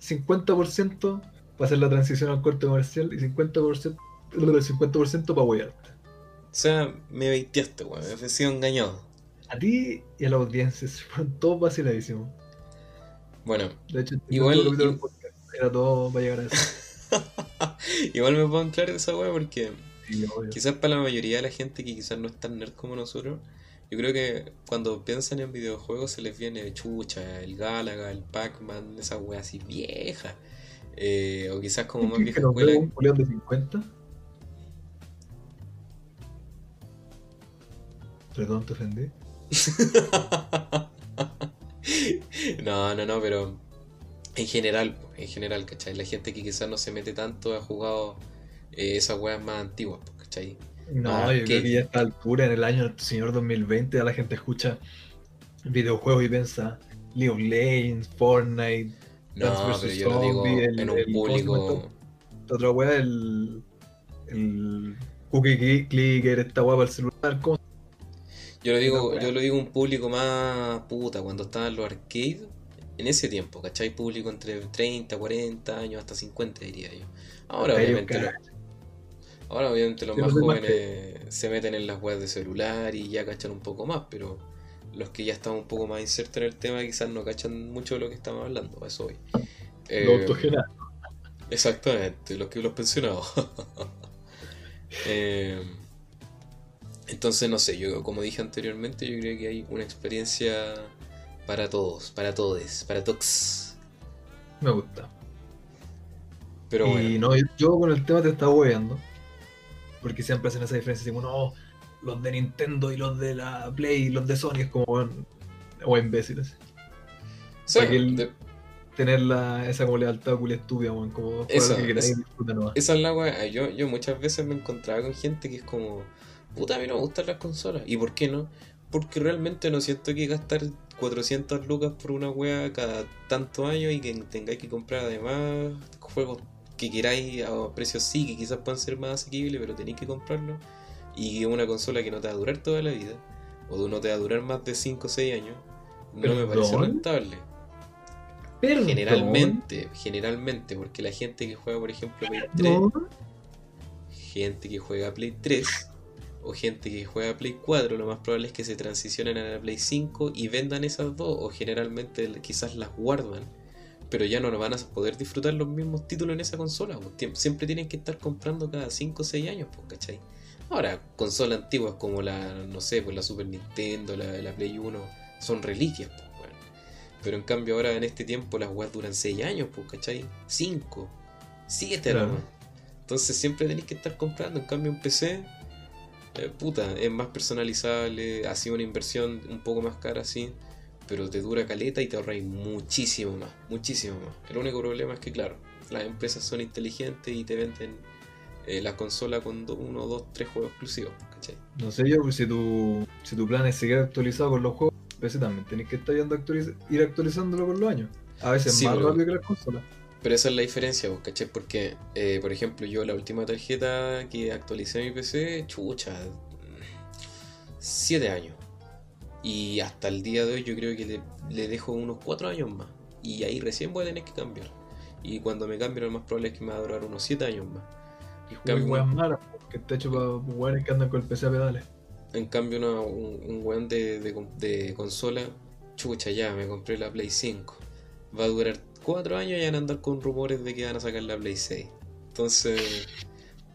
50% para hacer la transición al corte comercial y 50%, 50% para huearte. O sea, me veiteaste, weón, me he sido engañado. A ti y a la audiencia se [laughs] fueron todos vaciladísimos. Bueno, De hecho, Igual- era todo para llegar a eso. [laughs] igual me puedo anclar de esa weá porque Sí. Quizás para la mayoría de la gente que quizás no es tan nerd como nosotros, yo creo que cuando piensan en videojuegos se les viene chucha, el Galaga, el Pac-Man, esa wea así vieja. Eh, o quizás como más ¿Quién vieja escuela. un de 50? Perdón, te ofendí. [laughs] no, no, no, pero en general, en general, ¿cachai? La gente que quizás no se mete tanto ha jugado eh, esas weas más antiguas, ¿cachai? No, Ah, yo ¿qué? creo que ya a esta altura, en el año del señor 2020, ya la gente escucha videojuegos y piensa League of Legends, Fortnite, No, pero yo lo digo el- en un el- ¿cómo se llama público. esta otra weá, el, el Cookie Cli- Clicker, esta weá para el celular, ¿cómo? Yo lo digo, yo lo digo un público más puta, cuando estaban los arcades, en ese tiempo, ¿cachai? Público entre 30, 40 años, hasta 50 diría yo. Ahora obviamente, los, ahora obviamente los más jóvenes se meten en las webs de celular y ya cachan un poco más, pero los que ya están un poco más insertos en el tema quizás no cachan mucho de lo que estamos hablando, eso hoy. Autogenado. Exactamente, los que los pensionados. [laughs] Eh, entonces, no sé, yo como dije anteriormente, yo creo que hay una experiencia para todos, para todos, para todos. Me gusta. Pero y bueno, no, yo, con el tema te estaba hueveando. Porque siempre hacen esa diferencia, tipo, no, los de Nintendo y los de la Play y los de Sony es como, weón, o imbéciles. o sea, para que el- de- Tener la, esa como lealtad culia estúpida, weón, como Eso, que nomás. esa es la weá. Yo, yo muchas veces me encontraba con gente que es como, puta, a mí no me gustan las consolas. ¿Y por qué no? Porque realmente no siento que gastar 400 lucas por una wea cada tantos años y que tengáis que comprar además juegos que queráis a precios sí, que quizás puedan ser más asequibles, pero tenéis que comprarlo. Y una consola que no te va a durar toda la vida, o no te va a durar más de 5 o 6 años, no me parece rentable. Perdón. Generalmente, generalmente, porque la gente que juega, por ejemplo, Play 3, Perdón. gente que juega Play 3 o gente que juega Play 4, lo más probable es que se transicionen a la Play 5 y vendan esas dos, o generalmente quizás las guardan, pero ya no van a poder disfrutar los mismos títulos en esa consola. pues, Siempre tienen que estar comprando cada 5 o 6 años, pues, ¿cachai? Ahora, consolas antiguas como la, no sé, pues la Super Nintendo, la, la Play 1, son reliquias, pues, weón. Pero en cambio ahora en este tiempo las weas duran 6 años, pues, ¿cachai? 5, 7 Claro. Entonces siempre tenéis que estar comprando. En cambio, un PC, eh, puta, es más personalizable, ha sido una inversión un poco más cara, sí, pero te dura caleta y te ahorráis muchísimo más, muchísimo más. El único problema es que, claro, las empresas son inteligentes y te venden eh, la consola con do- uno, dos, tres juegos exclusivos, ¿cachai? No sé yo, pues, si tu, si tu plan es seguir actualizado con los juegos, PC también tenés que estar yendo actualiz- ir actualizándolo con los años. A veces Sí, más pero- rápido que las consolas. Pero esa es la diferencia, vos, ¿cachai? Porque, eh, por ejemplo, yo la última tarjeta que actualicé mi PC, chucha, 7 años. Y hasta el día de hoy yo creo que le, le dejo unos 4 años más. Y ahí recién voy a tener que cambiar. Y cuando me cambie lo más probable es que me va a durar unos 7 años más. Y jugar weas malas, que está hecho para weones que andan con el PC a pedales. En cambio, una, un, un weón de, de, de consola, chucha, ya, me compré la Play 5. Va a durar 4 años y van a andar con rumores de que van a sacar la Play 6. Entonces,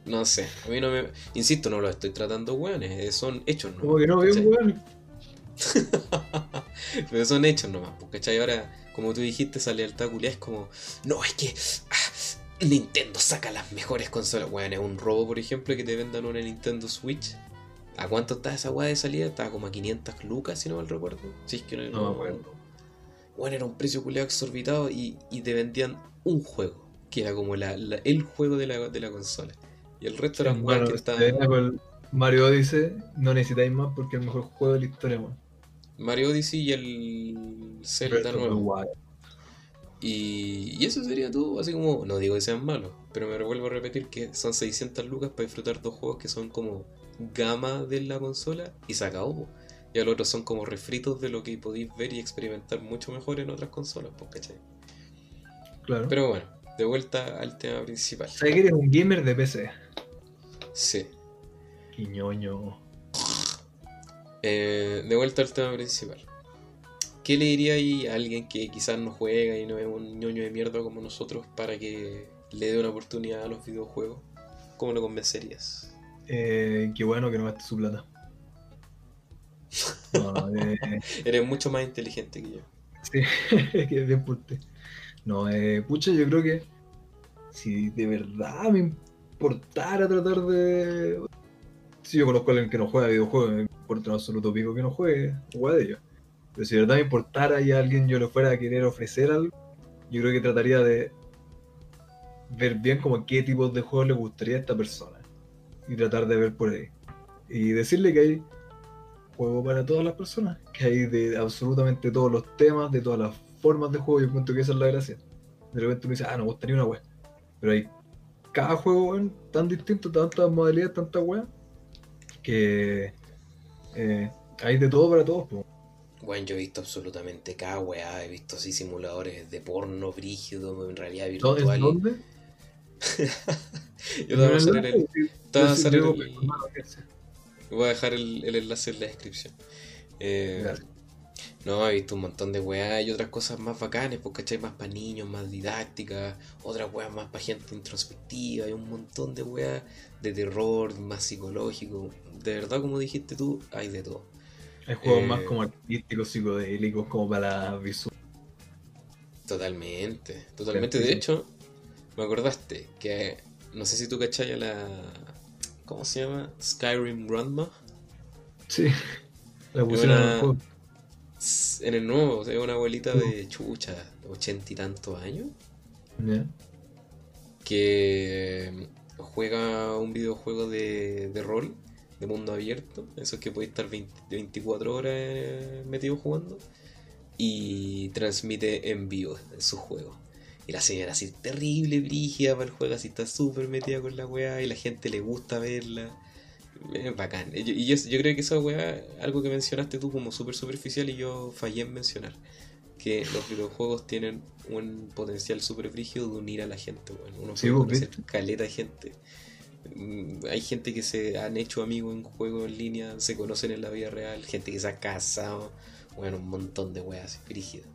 no sé, a mí no me... Insisto, no lo estoy tratando weones, eh, son hechos, ¿no? Como que no veo weones. [laughs] Pero son hechos nomás, porque ¿cachai? Ahora, como tú dijiste, esa lealtad culia es como, no, es que ah, Nintendo saca las mejores consolas. Bueno, es un robo, por ejemplo, que te vendan una Nintendo Switch. ¿A cuánto está esa weá de salida? Estaba como a 500 lucas, si no mal recuerdo. Si es que no, No me acuerdo. Bueno, era un precio culiado exorbitado y, y te vendían un juego, que era como la, la- el juego de la, de la consola. Y el resto eran Bueno, que estaban. Mario Odyssey, no necesitáis más porque es el mejor juego de la historia, weón. Mario Odyssey y el Zelda nuevo. Y, y eso sería todo, así como, no digo que sean malos, pero me vuelvo a repetir que son 600 lucas para disfrutar dos juegos que son como gama de la consola y se acabó. Y al otro son como refritos de lo que podéis ver y experimentar mucho mejor en otras consolas, pues, ¿cachai? Claro. Pero bueno, de vuelta al tema principal. ¿Sabes que eres un gamer de PC? Sí. Quiñoño. Eh, de vuelta al tema principal. ¿Qué le diría ahí a alguien que quizás no juega y no es un ñoño de mierda como nosotros para que le dé una oportunidad a los videojuegos? ¿Cómo lo convencerías? Eh, qué bueno que no gaste su plata. [laughs] No, eh, Eres mucho más inteligente que yo. sí, [laughs] que bien por ti. No, eh, pucha, yo creo que si de verdad me importara tratar de. Si yo conozco a alguien que no juega videojuegos, un absoluto pico que no juegue, juega de ellos. Pero si de verdad me importara y a alguien yo le fuera a querer ofrecer algo, yo creo que trataría de ver bien como qué tipos de juegos le gustaría a esta persona. Y tratar de ver por ahí. Y decirle que hay juego para todas las personas, que hay de absolutamente todos los temas, de todas las formas de juego, yo encuentro que esa es la gracia. De repente uno dice, ah, no, gustaría una wea. Pero hay cada juego, tan distinto, tantas modalidades, tantas weas, que eh, hay de todo para todos. Bueno, yo he visto absolutamente cada weá, he visto así simuladores de porno brígido, en realidad ¿Dó- virtual. ¿En dónde? [laughs] Yo te voy a pasar el, te voy a digo, el- voy a dejar el, el enlace en la descripción. Eh. No, he visto un montón de weá y otras cosas más bacanes, porque ¿cachai? Más para niños, más didácticas, otras weas más para gente introspectiva, hay un montón de weá de terror, más psicológico. De verdad, como dijiste tú, hay de todo. Hay juegos Eh, más como artísticos, psicodélicos, como para visual. Totalmente, totalmente. De hecho, me acordaste que no sé si tú cachai a la. ¿Cómo se llama? Skyrim Grandma. Sí, [laughs] la pusieron en el juego. En el nuevo, es una abuelita de chucha, ochenta y tantos años, que juega un videojuego de, de rol, de mundo abierto, eso que puede estar 20 24 horas eh, metido jugando, y transmite en vivo en su juego. Y la señora así terrible, brígida para el juego, así está súper metida con la weá, y la gente le gusta verla. Es bacán. Y yo, y yo, yo creo que esa weá, algo que mencionaste tú como súper superficial y yo fallé en mencionar. Que los videojuegos tienen un potencial súper brígido de unir a la gente, weón. Uno Sí, puede conocer caleta de gente. Mm, Hay gente que se han hecho amigos en juegos en línea, se conocen en la vida real, gente que se ha casado, bueno, un montón de weas brígidas.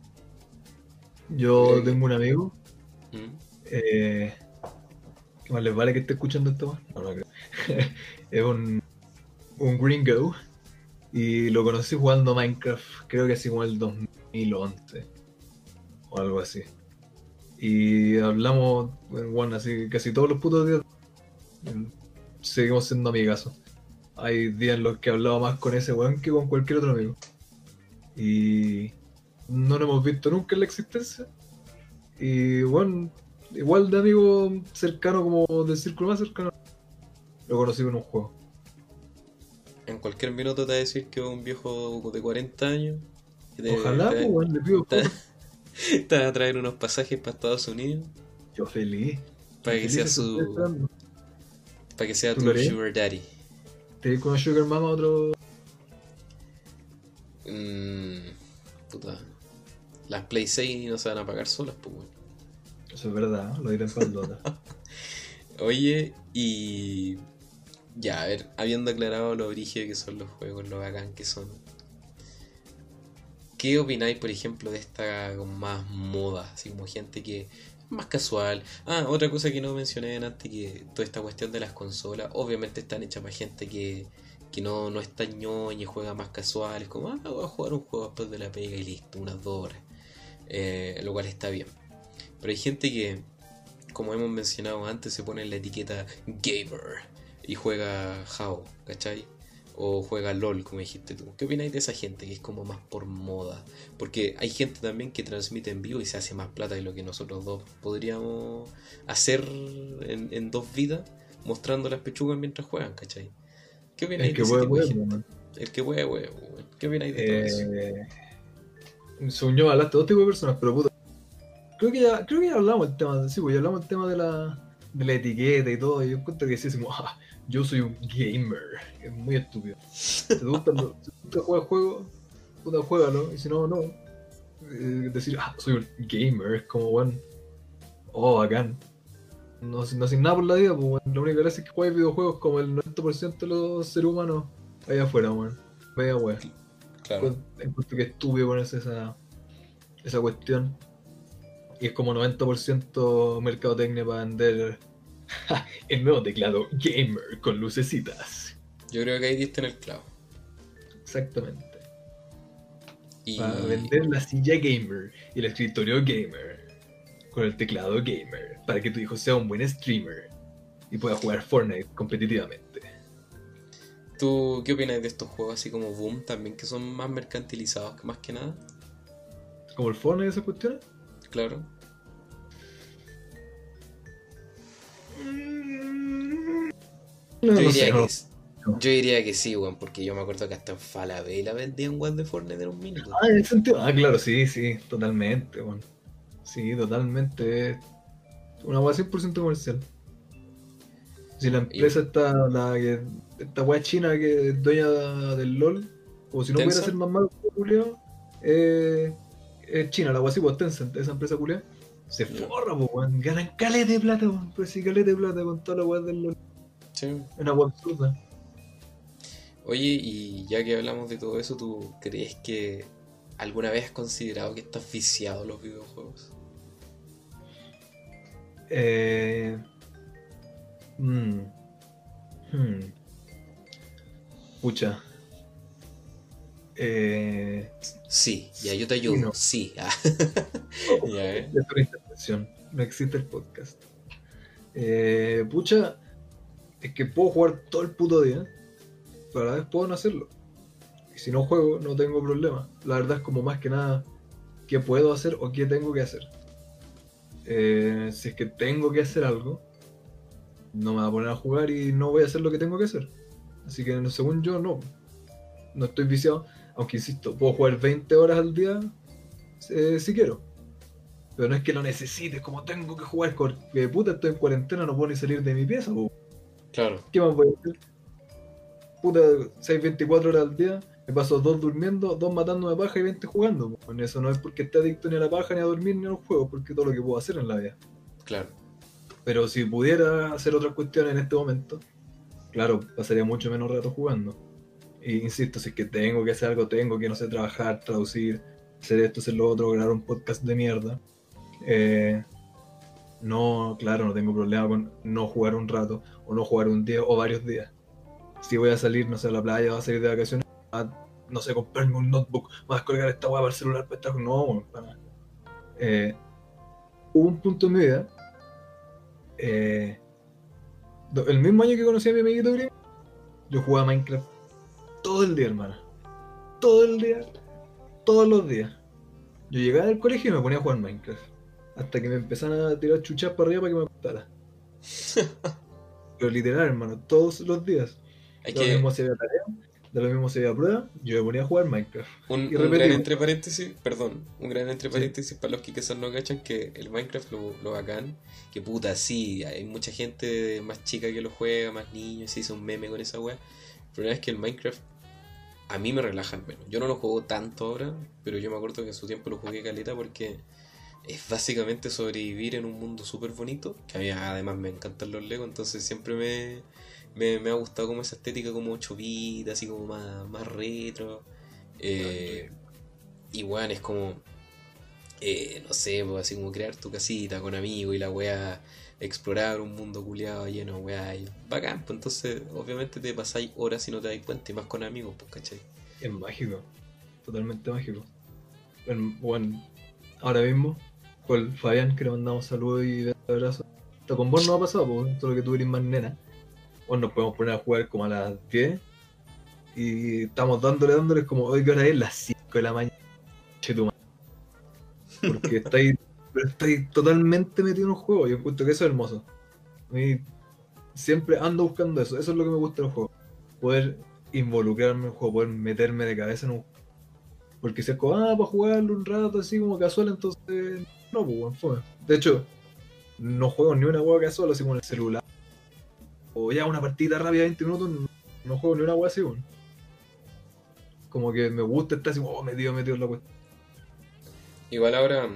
Yo tengo un amigo ¿Mm? Eh, ¿Qué más les vale que esté escuchando esto? No, no creo. [laughs] es un, un gringo y lo conocí jugando Minecraft, creo que así como el 2011 o algo así. Y hablamos, bueno, así casi todos los putos días. Seguimos siendo amigazos. Hay días en los que he hablado más con ese weón que con cualquier otro amigo. Y no lo hemos visto nunca en la existencia. Y bueno, igual de amigo cercano como del círculo más cercano. Lo conocí en un juego. En cualquier minuto te va a decir que es un viejo de 40 años. que te- Ojalá, te, pues, le pido te- [laughs] te va a traer unos pasajes para Estados Unidos Yo feliz. para que Feliz sea su para que sea ¿Tú tu sugar daddy. Te con Sugar Mama otro. Mm, puta. Las Play 6 no se van a pagar solas, pues weón. Es verdad, lo diré en pandota. [laughs] Oye, y. Ya, a ver, habiendo aclarado lo origen que son los juegos, lo bacán que son. ¿Qué opináis, por ejemplo, de esta más moda? Así como gente que más casual. Ah, otra cosa que no mencioné antes, que toda esta cuestión de las consolas, obviamente están hechas para gente que, que no, no es tan ñoña juega más casual. Es como, ah, voy a jugar un juego después de la pega y listo, unas dos horas. Eh, lo cual está bien. Pero hay gente que, como hemos mencionado antes, se pone en la etiqueta gamer y juega How, ¿cachai? O juega LOL, como dijiste tú. ¿Qué opináis de esa gente que es como más por moda? Porque hay gente también que transmite en vivo y se hace más plata de lo que nosotros dos podríamos hacer en, en dos vidas, mostrando las pechugas mientras juegan, ¿cachai? ¿Qué opináis El de ese tipo de gente? El que huevo, huevo. ¿Qué opináis de todo eso? Eh, según yo, hablaste de dos tipos de personas, pero puta. Creo que ya, creo que ya hablamos el tema, sí, pues ya hablamos el tema de la, de la etiqueta y todo. Y yo encuentro que sí, como, ah, yo soy un gamer. Es muy estúpido. Si te gusta, lo- si te gusta jugar juegos, puta, juégalo. Y si no, no. Eh, decir, ah, soy un gamer, es como, bueno, oh, bacán. No, no sin nada por la vida, pues. La única gracia es que juegues videojuegos como el 90% de los seres humanos allá afuera, weón. Vaya, weón. Claro. Encuentro que es estúpido ponerse esa, esa cuestión. Y es como 90% mercadotecnia para vender [laughs] el nuevo teclado gamer con lucecitas. Yo creo que ahí diste en el clavo. Exactamente. Y Para vender la silla gamer y el escritorio gamer con el teclado gamer. Para que tu hijo sea un buen streamer y pueda jugar Fortnite competitivamente. ¿Tú qué opinas de estos juegos así como Boom también que son más mercantilizados que más que nada? Como el Fortnite esas cuestiones. Claro. No, Yo no diría sé, que no. yo diría que sí, weón, porque yo me acuerdo que hasta en Falabella vendían weón de Fortnite en un minuto. Ah, en ese sentido. Ah, claro, sí, sí, totalmente, bueno. Sí, totalmente. Una weá 100% comercial. Si la empresa está, la que, esta weá china que es dueña del LOL, o si no pudiera ser más malo que culiao, eh, es China, la pues Tencent, esa empresa culia, se forra, pues weón, ganan caleta de plata, weón, pero sí caleta de plata con toda la weá del LOL. Sí. Una weá absurda. Oye, y ya que hablamos de todo eso, ¿tú crees que alguna vez has considerado que estás viciado los videojuegos? Eh, mm, hmm. Pucha. Eh, Sí, ya yo te ayudo. no. Sí. [laughs] ah. ya, ¿eh? intervención. No existe el podcast. Eh, pucha. Es que puedo jugar todo el puto día. Pero a la vez puedo no hacerlo. Y si no juego, no tengo problema. La verdad es como más que nada qué puedo hacer o qué tengo que hacer. Eh, si es que tengo que hacer algo, no me voy a poner a jugar y no voy a hacer lo que tengo que hacer. Así que según yo, no. No estoy viciado. Aunque insisto, puedo jugar 20 horas al día eh, si quiero. Pero no es que lo necesite, como tengo que jugar, porque puta estoy en cuarentena, no puedo ni salir de mi pieza. po. Claro. ¿Qué más voy a hacer? Puta, 6, 24 horas al día, me paso dos durmiendo, dos matándome paja y 20 jugando. po. Eso no es porque esté adicto ni a la paja, ni a dormir, ni a los juegos, porque todo lo que puedo hacer en la vida. Claro. Pero si pudiera hacer otras cuestiones en este momento, claro, pasaría mucho menos rato jugando. Insisto, si es que tengo que hacer algo, tengo que, no sé, trabajar, traducir, hacer esto, hacer lo otro, grabar un podcast de mierda. eh, no, claro, no tengo problema con no jugar un rato, o no jugar un día o varios días. Si voy a salir, no sé, a la playa, voy a salir de vacaciones, a, no sé, comprarme un notebook, voy a descolgar esta weá para el celular, para estar. No, para. Eh, hubo un punto en mi vida eh, el mismo año que conocí a mi amiguito yo jugaba Minecraft todo el día, hermano. Todo el día, todos los días. Yo llegaba del colegio y me ponía a jugar Minecraft. Hasta que me empezaron a tirar chuchas para arriba para que me gustara. [laughs] Pero literal, hermano, todos los días. Hay De lo mismo veía tarea, de lo mismo veía prueba, yo me ponía a jugar Minecraft. Un, y un gran entre paréntesis, perdón, un gran entre Sí. paréntesis para los que quizás no cachan que el Minecraft lo, lo bacán, que puta, sí, hay mucha gente más chica que lo juega, más niños, hizo un meme con esa wea. El problema es que el Minecraft a mí me relaja al menos. Yo no lo juego tanto ahora, pero yo me acuerdo que en su tiempo lo jugué caleta porque es básicamente sobrevivir en un mundo súper bonito, que a mí además me encantan los Lego, entonces siempre me, me, me ha gustado como esa estética como 8 bits, así como más, más retro. Eh, y bueno, es como, eh, no sé, pues, así como crear tu casita con amigos y la weá, explorar un mundo culiado lleno weá, y bacán, pues entonces obviamente te pasáis horas y no te dais cuenta, y más con amigos, pues, ¿cachai? Es mágico, totalmente mágico. Bueno, ahora mismo, con Fabián, que le mandamos saludos y abrazos. Hasta con vos no ha pasado, pues, solo que tú eres más nena. Bueno, nos podemos poner a jugar como a las 10 y estamos dándole, dándole como hoy que hora es las 5 de la mañana. Porque estáis, pero estáis totalmente metido en un juego. Yo encuentro que eso es hermoso. Mí siempre ando buscando eso. Eso es lo que me gusta del juego. Poder involucrarme en el juego, poder meterme de cabeza en un juego. Porque si es como, ah, para jugarlo un rato así como casual, entonces. No, pues, fue. De hecho, no juego ni una hueá casual así como en el celular. O ya una partida rápida de 20 minutos, no, no juego ni una hueá así, bueno. Como que me gusta estar así, oh, metido, metido en la cuestión. Igual ahora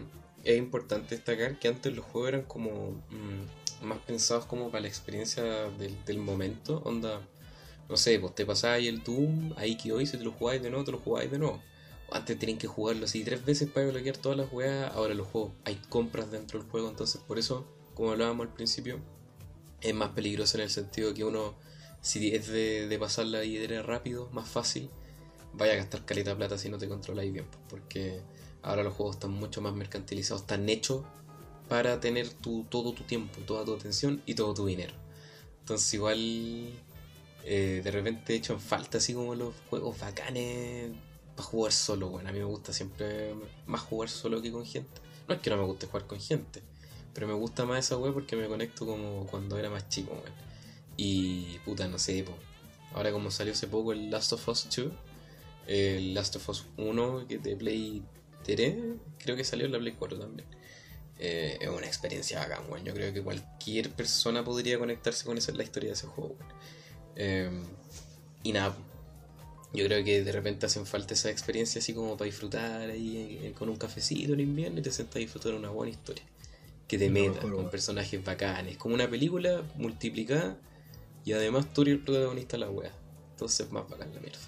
es importante destacar que antes los juegos eran como mm, más pensados como para la experiencia del, momento. Onda, no sé, pues te pasáis el Doom, ahí que hoy si te lo jugáis de nuevo, te lo jugáis de nuevo. Antes tenían que jugarlo así tres veces para bloquear todas las jugadas, ahora los juegos hay compras dentro del juego, entonces por eso, como hablábamos al principio, es más peligroso en el sentido que uno, si es de, de pasar la vidriera rápido, más fácil, vaya a gastar caleta plata si no te controláis bien, pues, porque ahora los juegos están mucho más mercantilizados, están hechos para tener tu, todo tu tiempo, toda tu atención y todo tu dinero. Entonces igual eh, de repente echan falta así como los juegos bacanes para jugar solo, bueno, a mí me gusta siempre más jugar solo que con gente. No es que no me guste jugar con gente, pero me gusta más esa web porque me conecto como cuando era más chico, weón. Y puta, no sé, po. ahora como salió hace poco el Last of Us 2, el Last of Us 1 que de Play 3, creo que salió en la Play 4 también. Eh, es una experiencia bacán, weón. Yo creo que cualquier persona podría conectarse con esa la historia de ese juego, weón. Eh, y nada, yo creo que de repente hacen falta esa experiencia así como para disfrutar ahí eh, con un cafecito en invierno y te sentas a disfrutar una buena historia. Que te Lo meta con weón. personajes bacanes. Como una película multiplicada y además tú eres el protagonista de la wea. Entonces es más bacán la mierda.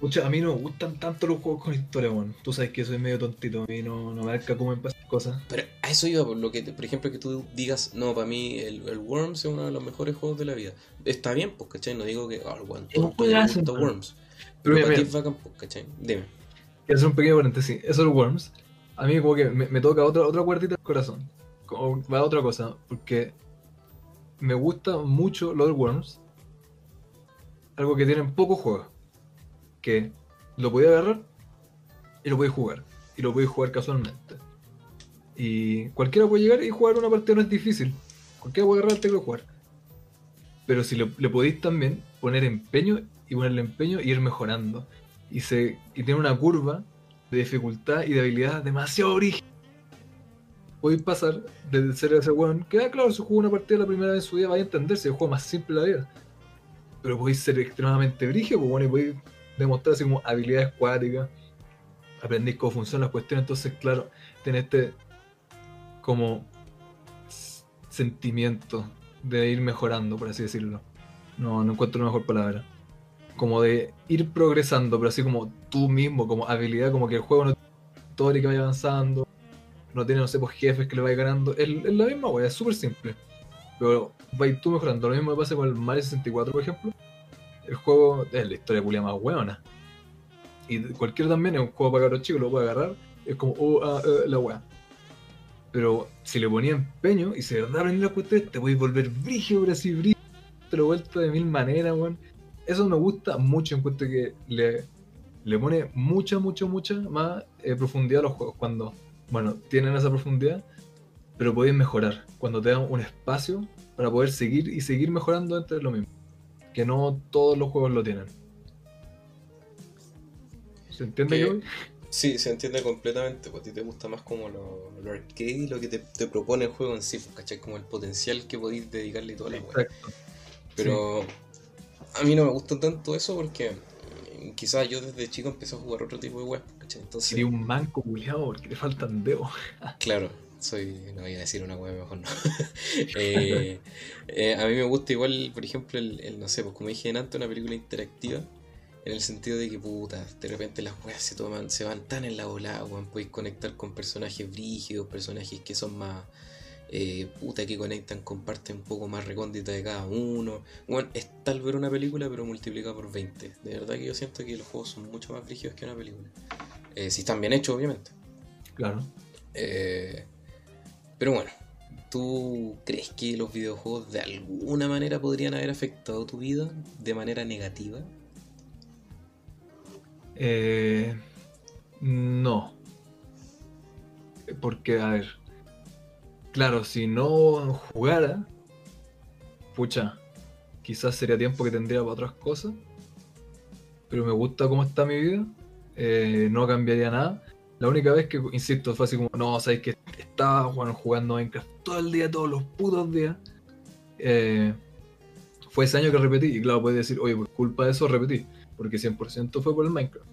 Pucha, a mí no me gustan tanto los juegos con historia, weón. Tú sabes que soy medio tontito, a mí no, no me marca cómo me pasan cosas. Pero a eso iba, por lo que, por ejemplo, que tú digas, no, para mí el, el Worms es uno de los mejores juegos de la vida. Está bien, pues, ¿cachai? No digo que, ah, weón, juegazo, gusta. Worms. Pero para ti es bacán, pues, ¿cachai? Dime. Quiero hacer un pequeño paréntesis. Eso es Worms. A mí como que me, me toca otra, otra cuerdita del corazón. Como va a otra cosa. Porque me gusta mucho lo del Worms. Algo que tienen pocos juegos. Que lo podía agarrar y lo podía jugar. Y lo podía jugar casualmente. Y cualquiera puede llegar y jugar una partida no es difícil. Cualquiera puede agarrar el teclado y jugar. Pero si le, le podéis también poner empeño y ponerle empeño y ir mejorando. Y, se, y tiene una curva de dificultad y de habilidad demasiado brígida. Podéis pasar de ser ese weón que, ah, claro, si jugó una partida la primera vez en su vida, vaya a entender si es el juego más simple de la vida. Pero podéis ser extremadamente brígido, pues bueno, y podéis demostrar así como habilidades cuáticas, aprendéis cómo funcionan las cuestiones, entonces, claro, tenés este como sentimiento de ir mejorando, por así decirlo. No, no encuentro una mejor palabra. Como de ir progresando, pero así como tú mismo, como habilidad, como que el juego no tiene historia que vaya avanzando, no tiene, no sé, pues jefes que le vaya ganando. Es, es la misma wea, es súper simple. Pero vais tú mejorando. Lo mismo me pasa con el Mario 64, por ejemplo. El juego es la historia culia más weona. Y cualquiera también es un juego para cabros chicos, lo puede agarrar. Es como, oh, ah, eh, la wea. Pero si le ponía empeño y se verdad aprender las cuestiones, te podéis volver brígido, pero así brígido. Te lo vuelto de mil maneras, weón. Eso me gusta mucho, encuentro que le, le pone mucha, mucha, mucha más eh, profundidad a los juegos. Cuando, bueno, tienen esa profundidad, pero podéis mejorar. Cuando te dan un espacio para poder seguir y seguir mejorando dentro de lo mismo. Que no todos los juegos lo tienen. ¿Se entiende Que- yo? Sí, se entiende completamente, pues a ti te gusta más como lo, lo arcade y lo que te, te propone el juego en sí, pues, ¿cachai? Como el potencial que podéis dedicarle y toda la. Exacto. Pero a mí no me gusta tanto eso porque mm, quizás yo desde chico empecé a jugar otro tipo de weas, ¿cachai? Entonces, Sería un manco culiado porque le faltan dedos. claro, soy. No voy a decir una wea mejor no. [laughs] Eh, eh, a mí me gusta igual, por ejemplo, el, no sé, pues como dije antes, una película interactiva. En el sentido de que, puta, de repente las weas se toman, se van tan en la volada, weón. Podéis conectar con personajes brígidos, personajes que son más. Eh, puta, que conectan con partes un poco más recónditas de cada uno. Bueno, es tal ver una película, pero multiplicada por 20. De verdad que yo siento que los juegos son mucho más brígidos que una película. si están bien hechos, obviamente. Claro. Eh, pero bueno, ¿tú crees que los videojuegos de alguna manera podrían haber afectado tu vida de manera negativa? Eh, no. Porque, a ver, claro, si no jugara, pucha, quizás sería tiempo que tendría para otras cosas. Pero me gusta cómo está mi vida. Eh, no cambiaría nada. La única vez que, insisto, fue así como, no, sabéis que estaba jugando Minecraft todo el día, todos los putos días. Eh, fue ese año que repetí, y claro, puedes decir, oye, por culpa de eso repetí, porque 100% fue por el Minecraft.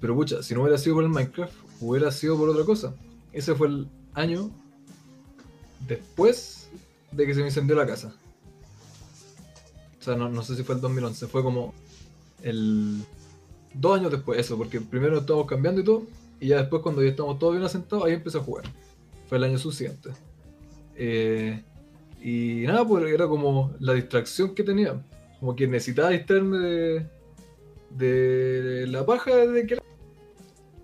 Pero pucha, si no hubiera sido por el Minecraft, hubiera sido por otra cosa. Ese fue el año después de que se me incendió la casa. O sea, no, no sé si fue el 2011, fue como el... Dos años después, eso, porque primero estábamos cambiando y todo, y ya después, cuando ya estamos todos bien asentados, ahí empecé a jugar. Fue el año suficiente. Eh, y nada, pues era como la distracción que tenía. Como que necesitaba distraerme de, de la paja de que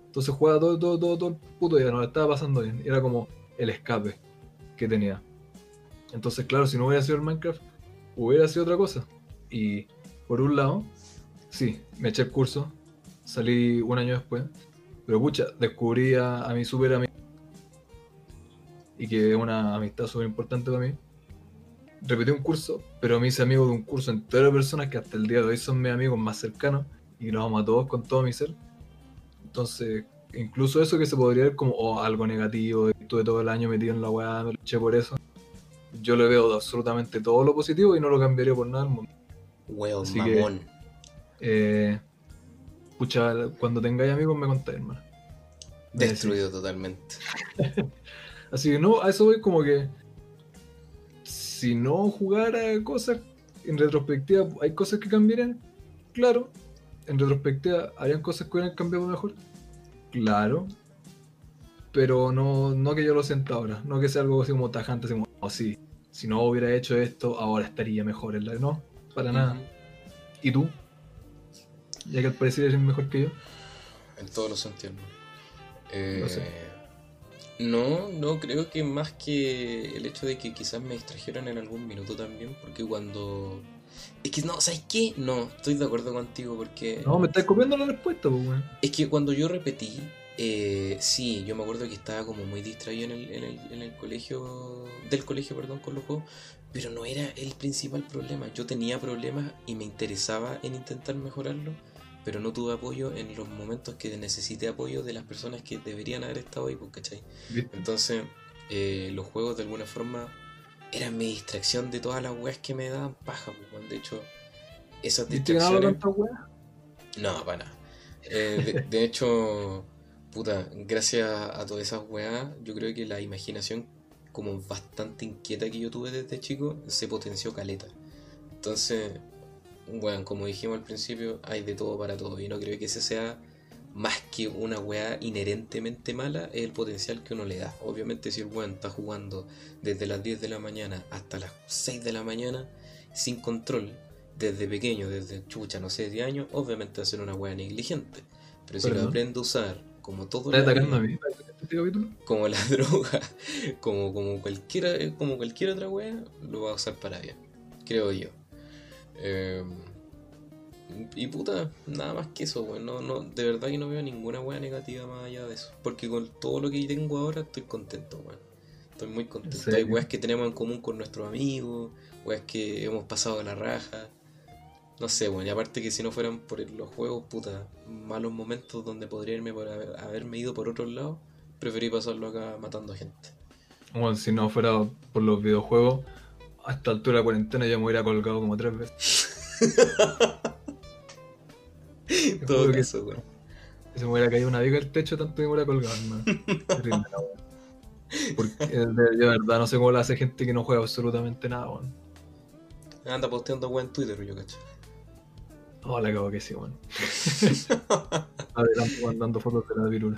Entonces jugaba todo, todo, todo, todo el puto día, no le estaba pasando bien. Era como el escape que tenía. Entonces, claro, si no hubiera sido el Minecraft, hubiera sido otra cosa. Y por un lado, sí, me eché el curso, salí un año después, pero pucha, descubrí a, mi super amigo. Y que es una amistad súper importante para mí. Repetí un curso, pero me hice amigo de un curso entero de personas que hasta el día de hoy son mis amigos más cercanos. Y los amo a todos con todo mi ser. Entonces, incluso eso que se podría ver como oh, algo negativo, estuve todo el año metido en la weá, me luché por eso. Yo le veo absolutamente todo lo positivo y no lo cambiaría por nada del mundo. Weón, mamón. eh, Pucha, cuando tengáis amigos me contáis, hermano. Destruido totalmente. [laughs] Así que no, a eso voy como que si no jugara cosas en retrospectiva, hay cosas que cambiarían, claro. En retrospectiva, ¿harían cosas que hubieran cambiado mejor? Claro. Pero no, no que yo lo sienta ahora, no que sea algo así como tajante, así como, oh, sí, si no hubiera hecho esto, ahora estaría mejor en la. No, para nada. ¿Y tú? Ya que al parecer eres mejor que yo. En todos los sentidos. Eh, no, no, creo que más que el hecho de que quizás me distrajeron en algún minuto también, porque cuando... Es que no, ¿sabes qué? No, estoy de acuerdo contigo porque... No, me estás copiando la respuesta, pues, Es que cuando yo repetí, eh, sí, yo me acuerdo que estaba como muy distraído en el, en el, en el colegio, del colegio, perdón, con los juegos, pero no era el principal problema. Yo tenía problemas y me interesaba en intentar mejorarlo pero no tuve apoyo en los momentos que necesité apoyo de las personas que deberían haber estado ahí, pues, ¿cachai? Entonces, eh, los juegos de alguna forma eran mi distracción de todas las weas que me daban paja, pues, de hecho, esas distracciones... No, para nada. Eh, de, hecho, puta, gracias a todas esas weas, yo creo que la imaginación como bastante inquieta que yo tuve desde chico se potenció caleta. Entonces, bueno, como dijimos al principio, hay de todo para todo. Y no creo que ese sea más que una weá inherentemente mala, es el potencial que uno le da. Obviamente, si el weón está jugando desde las 10 de la mañana hasta las 6 de la mañana, sin control, desde pequeño, desde chucha, no sé, 10 años, obviamente va a ser una weá negligente. Pero si lo aprende a usar como todo la atacando a mí? Este como la [laughs] droga, como, como, cualquiera, como cualquier otra weá, lo va a usar para bien, creo yo. Em, y puta, nada más que eso, weón. No, no, de verdad que no veo ninguna weá negativa más allá de eso. Porque con todo lo que tengo ahora estoy contento, weón. Estoy muy contento. Hay weas que tenemos en común con nuestros amigos, weas que hemos pasado a la raja. No sé, weón. Y aparte que si no fueran por los juegos, puta, malos momentos donde podría irme por haberme ido por otro lado, preferí pasarlo acá matando gente. Bueno, si no fuera por los videojuegos, a esta altura de cuarentena ya me hubiera colgado como tres veces. [laughs] Todo eso, weón. Se me hubiera caído una viga al techo tanto que me hubiera colgado, hermano. [laughs] Porque de, de verdad no sé cómo lo hace gente que no juega absolutamente nada, weón. Anda posteando weón en Twitter, yo cacho. Oh, la cago que sí, weón. [laughs] Adelante, weón, dando fotos de la virula.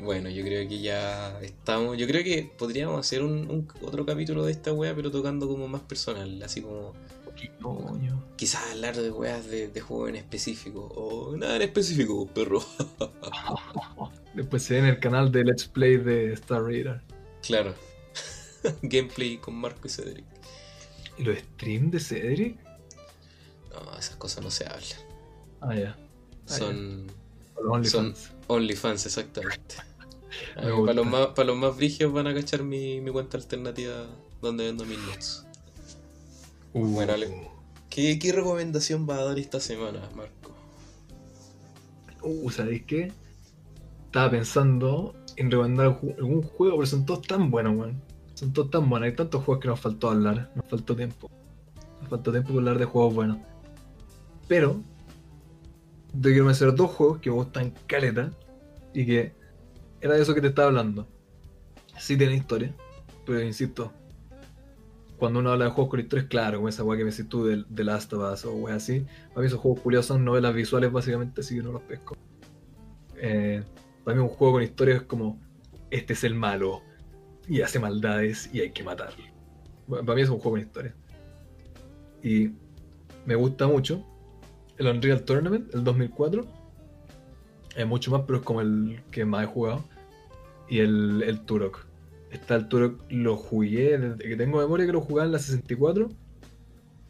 Bueno, yo creo que ya estamos. Yo creo que podríamos hacer un, un- otro capítulo de esta wea, pero tocando como más personal, así como ¿Qué coño? quizás hablar de weas de, de juego en específico, o nada en específico, perro. [laughs] Después se ve en el canal de Let's Play de Star Raider. claro. [laughs] Gameplay con Marco y Cedric. ¿Y los streams de Cedric? No, esas cosas no se hablan. Ah, ya. Ah, Son Son- OnlyFans. Exactamente. Para, los más, para los más brígidos van a cachar mi, mi cuenta alternativa donde vendo mis nuts. Uh, Bueno, Ale. ¿Qué, ¿Qué recomendación va a dar esta semana, Marco? Uh, ¿sabéis qué? Estaba pensando en recomendar algún juego, pero son todos tan buenos, weón. Son todos tan buenos. Hay tantos juegos que nos faltó hablar. Nos faltó tiempo. Nos faltó tiempo para hablar de juegos buenos. Pero, te quiero mencionar dos juegos que me gustan caleta y que era de eso que te estaba hablando. Sí tiene historia, pero insisto, cuando uno habla de juegos con historias, claro, como esa weá que me decís tú de, Last of Us o weá así, para mí esos juegos curiosos son novelas visuales básicamente, así que no los pesco. Eh, para mí un juego con historia es como, este es el malo, y hace maldades y hay que matarlo. Para mí es un juego con historia. Y me gusta mucho el Unreal Tournament, el 2004. Es mucho más, pero es como el que más he jugado. Y el, el Turok. Está el Turok, lo jugué desde que tengo memoria que lo jugaba en la 64.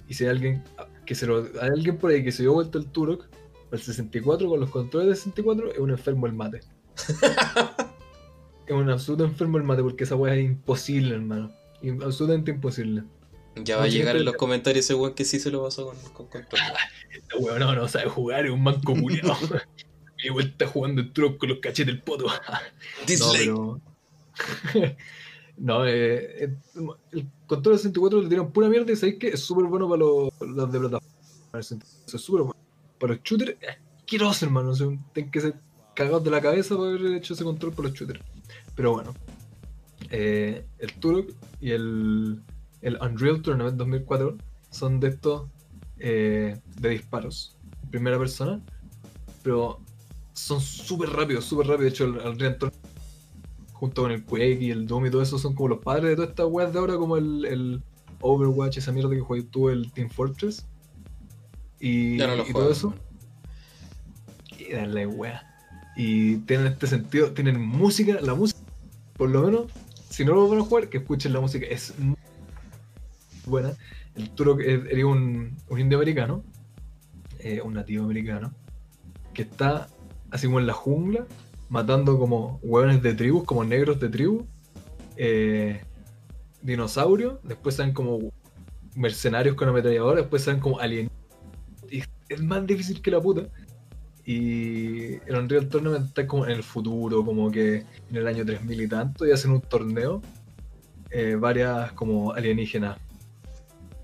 Y si hay alguien que se lo, hay alguien por ahí que se dio vuelta el Turok el 64 con los controles de 64, es un enfermo el mate. [laughs] es un absoluto enfermo el mate porque esa weá es imposible, hermano. Absolutamente imposible. Ya va a llegar en los comentarios ese weón que sí se lo pasó con, con control. [laughs] Este weón no, no sabe jugar, es un manco culiao. [laughs] Y vuelta jugando el Turok con los cachetes del poto. [laughs] No, Dislike. pero. no, eh, eh, el control de 64 le tiran pura mierda y sabéis que es súper bueno para los, los de plataforma. Es súper bueno. Para los shooters, asqueroso, hermano. O sea, tienen que ser cagados de la cabeza para haber hecho ese control para los shooters. Pero bueno, eh, el Turok y el, el Unreal Tournament 2004 son de estos eh, de disparos en primera persona, pero son súper rápidos, súper rápidos. De hecho, el Unreal Tournament junto con el Quake y el Doom y todo eso son como los padres de todas estas weas de ahora, como el, el Overwatch, esa mierda que jugué tú, el Team Fortress. Y, no y juego. todo eso. Quédale, wea. Y tienen este sentido, tienen música, la música, por lo menos, si no lo van a jugar, que escuchen la música, es muy buena. El Turok era un, un indio americano, eh, un nativo americano, que está así como en la jungla, matando como hueones de tribus, como negros de tribu, eh, dinosaurios, después salen como mercenarios con ametralladora, después salen como alienígenas. Es más difícil que la puta. Y el Unreal Tournament está como en el futuro, como que en el año 3000 y tanto, y hacen un torneo, eh, varias como alienígenas,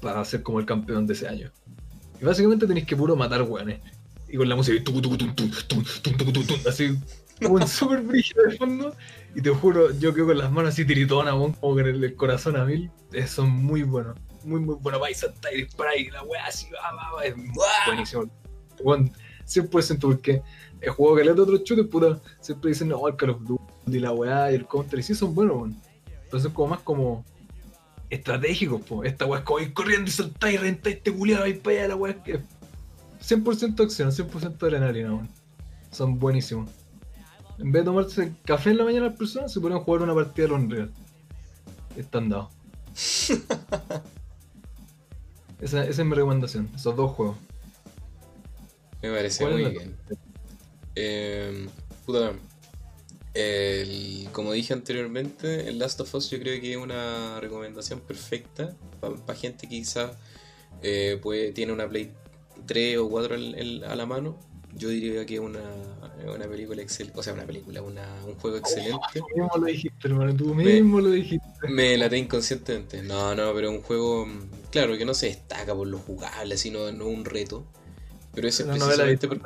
para ser como el campeón de ese año. Y básicamente tenéis que puro matar weones. Y con la música tucu, tucu, así, un [laughs] super brillo de fondo. Y te juro, yo quedo con las manos así tiritonas, bon, como con el, corazón a mil. Eh, son muy buenos. Muy, muy buenos. Vais a estar spray, la wea así, va, va, va. Es buenísimo. Bueno, 100% porque el juego que le da otro chutes, puta, siempre dicen, no, el Call of Duty, la weá y el Counter, y sí son buenos, bon. Entonces, como más como estratégicos, po. Esta weá es como ir corriendo y saltar y reventar este culiado y para allá, la weá es que. 100% acción, 100% adrenalina, weón. Son buenísimos. En vez de tomarse café en la mañana las personas, se pueden jugar una partida de Unreal. Están dados. [laughs] esa, esa es mi recomendación, esos dos juegos. Me parece ¿Cuál muy bien. Eh, puta, el- como dije anteriormente, el Last of Us yo creo que es una recomendación perfecta para gente que quizás eh, puede, tiene una Play 3 o 4 en- en- a la mano. Yo diría que es una, una película excelente, o sea, una película, una- un juego excelente. Tú mismo lo dijiste, hermano, tú Me- mismo lo dijiste. Me la inconscientemente. No, no, pero un juego, claro, que no se destaca por lo jugable, sino no un reto. Pero ese es precisamente por.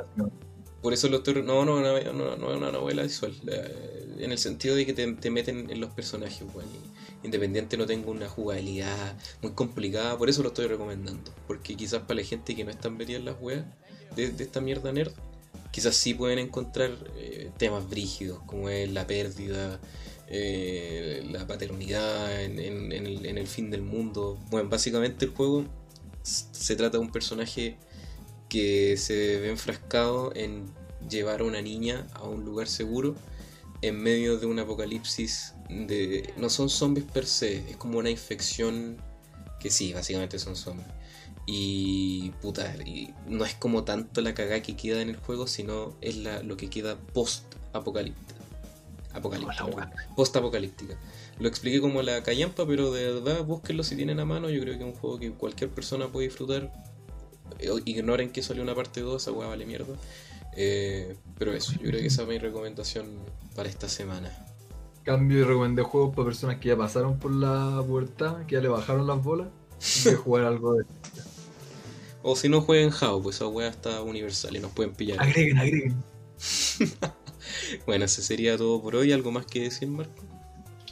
Por eso lo estoy... No, no, no, no, es una novela visual. Eh, en el sentido de que te, te meten en los personajes, y Independiente no tenga una jugabilidad muy complicada, por eso lo estoy recomendando. Porque quizás para la gente que no está metida en las weas de, esta mierda nerd, quizás sí pueden encontrar eh, temas brígidos, como es la pérdida, eh, la paternidad en, el, fin del mundo. Bueno, básicamente el juego se trata de un personaje que se ve enfrascado en llevar a una niña a un lugar seguro en medio de un apocalipsis de... No son zombies per se, es como una infección que sí, básicamente son zombies. Y puta, y no es como tanto la cagada que queda en el juego, sino es la, lo que queda post-apocalíptica. Apocalíptica. Post-apocalíptica. Lo expliqué como la callampa, pero de verdad búsquenlo si tienen a mano. Yo creo que es un juego que cualquier persona puede disfrutar. Eh, Ignoren que salió una parte 2, esa weá vale mierda. Eh, pero eso, yo creo que esa es mi recomendación para esta semana. Cambio y recomendé juegos para personas que ya pasaron por la pubertad, que ya le bajaron las bolas, y de [laughs] jugar algo de. O si no jueguen Jao, pues esa weá está universal y nos pueden pillar. Agreguen, agreguen. [laughs] Bueno, ese sería todo por hoy. ¿Algo más que decir, Marco?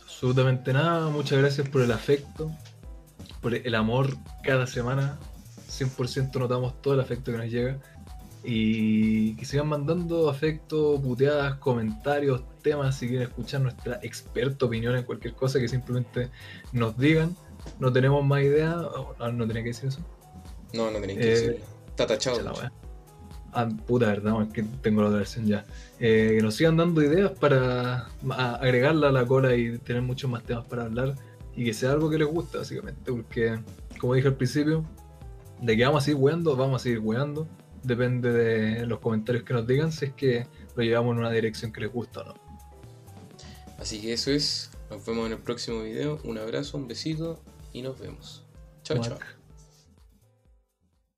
Absolutamente nada. Muchas gracias por el afecto, por el amor cada semana. 100% notamos todo el afecto que nos llega. Y que sigan mandando afecto, puteadas, comentarios, temas, si quieren escuchar nuestra experta opinión en cualquier cosa, que simplemente nos digan. No tenemos más idea. Oh, no, no tenía que decir eso. No, no tenéis que Eh, decirlo. Está tachado. Ah, puta verdad, es que tengo la otra versión ya. Eh, que nos sigan dando ideas para agregarla a la cola y tener muchos más temas para hablar y que sea algo que les guste, básicamente. Porque, como dije al principio, de que vamos a seguir weando, vamos a seguir weando. Depende de los comentarios que nos digan si es que lo llevamos en una dirección que les gusta o no. Así que eso es. Nos vemos en el próximo video. Un abrazo, un besito y nos vemos. Chao, chao.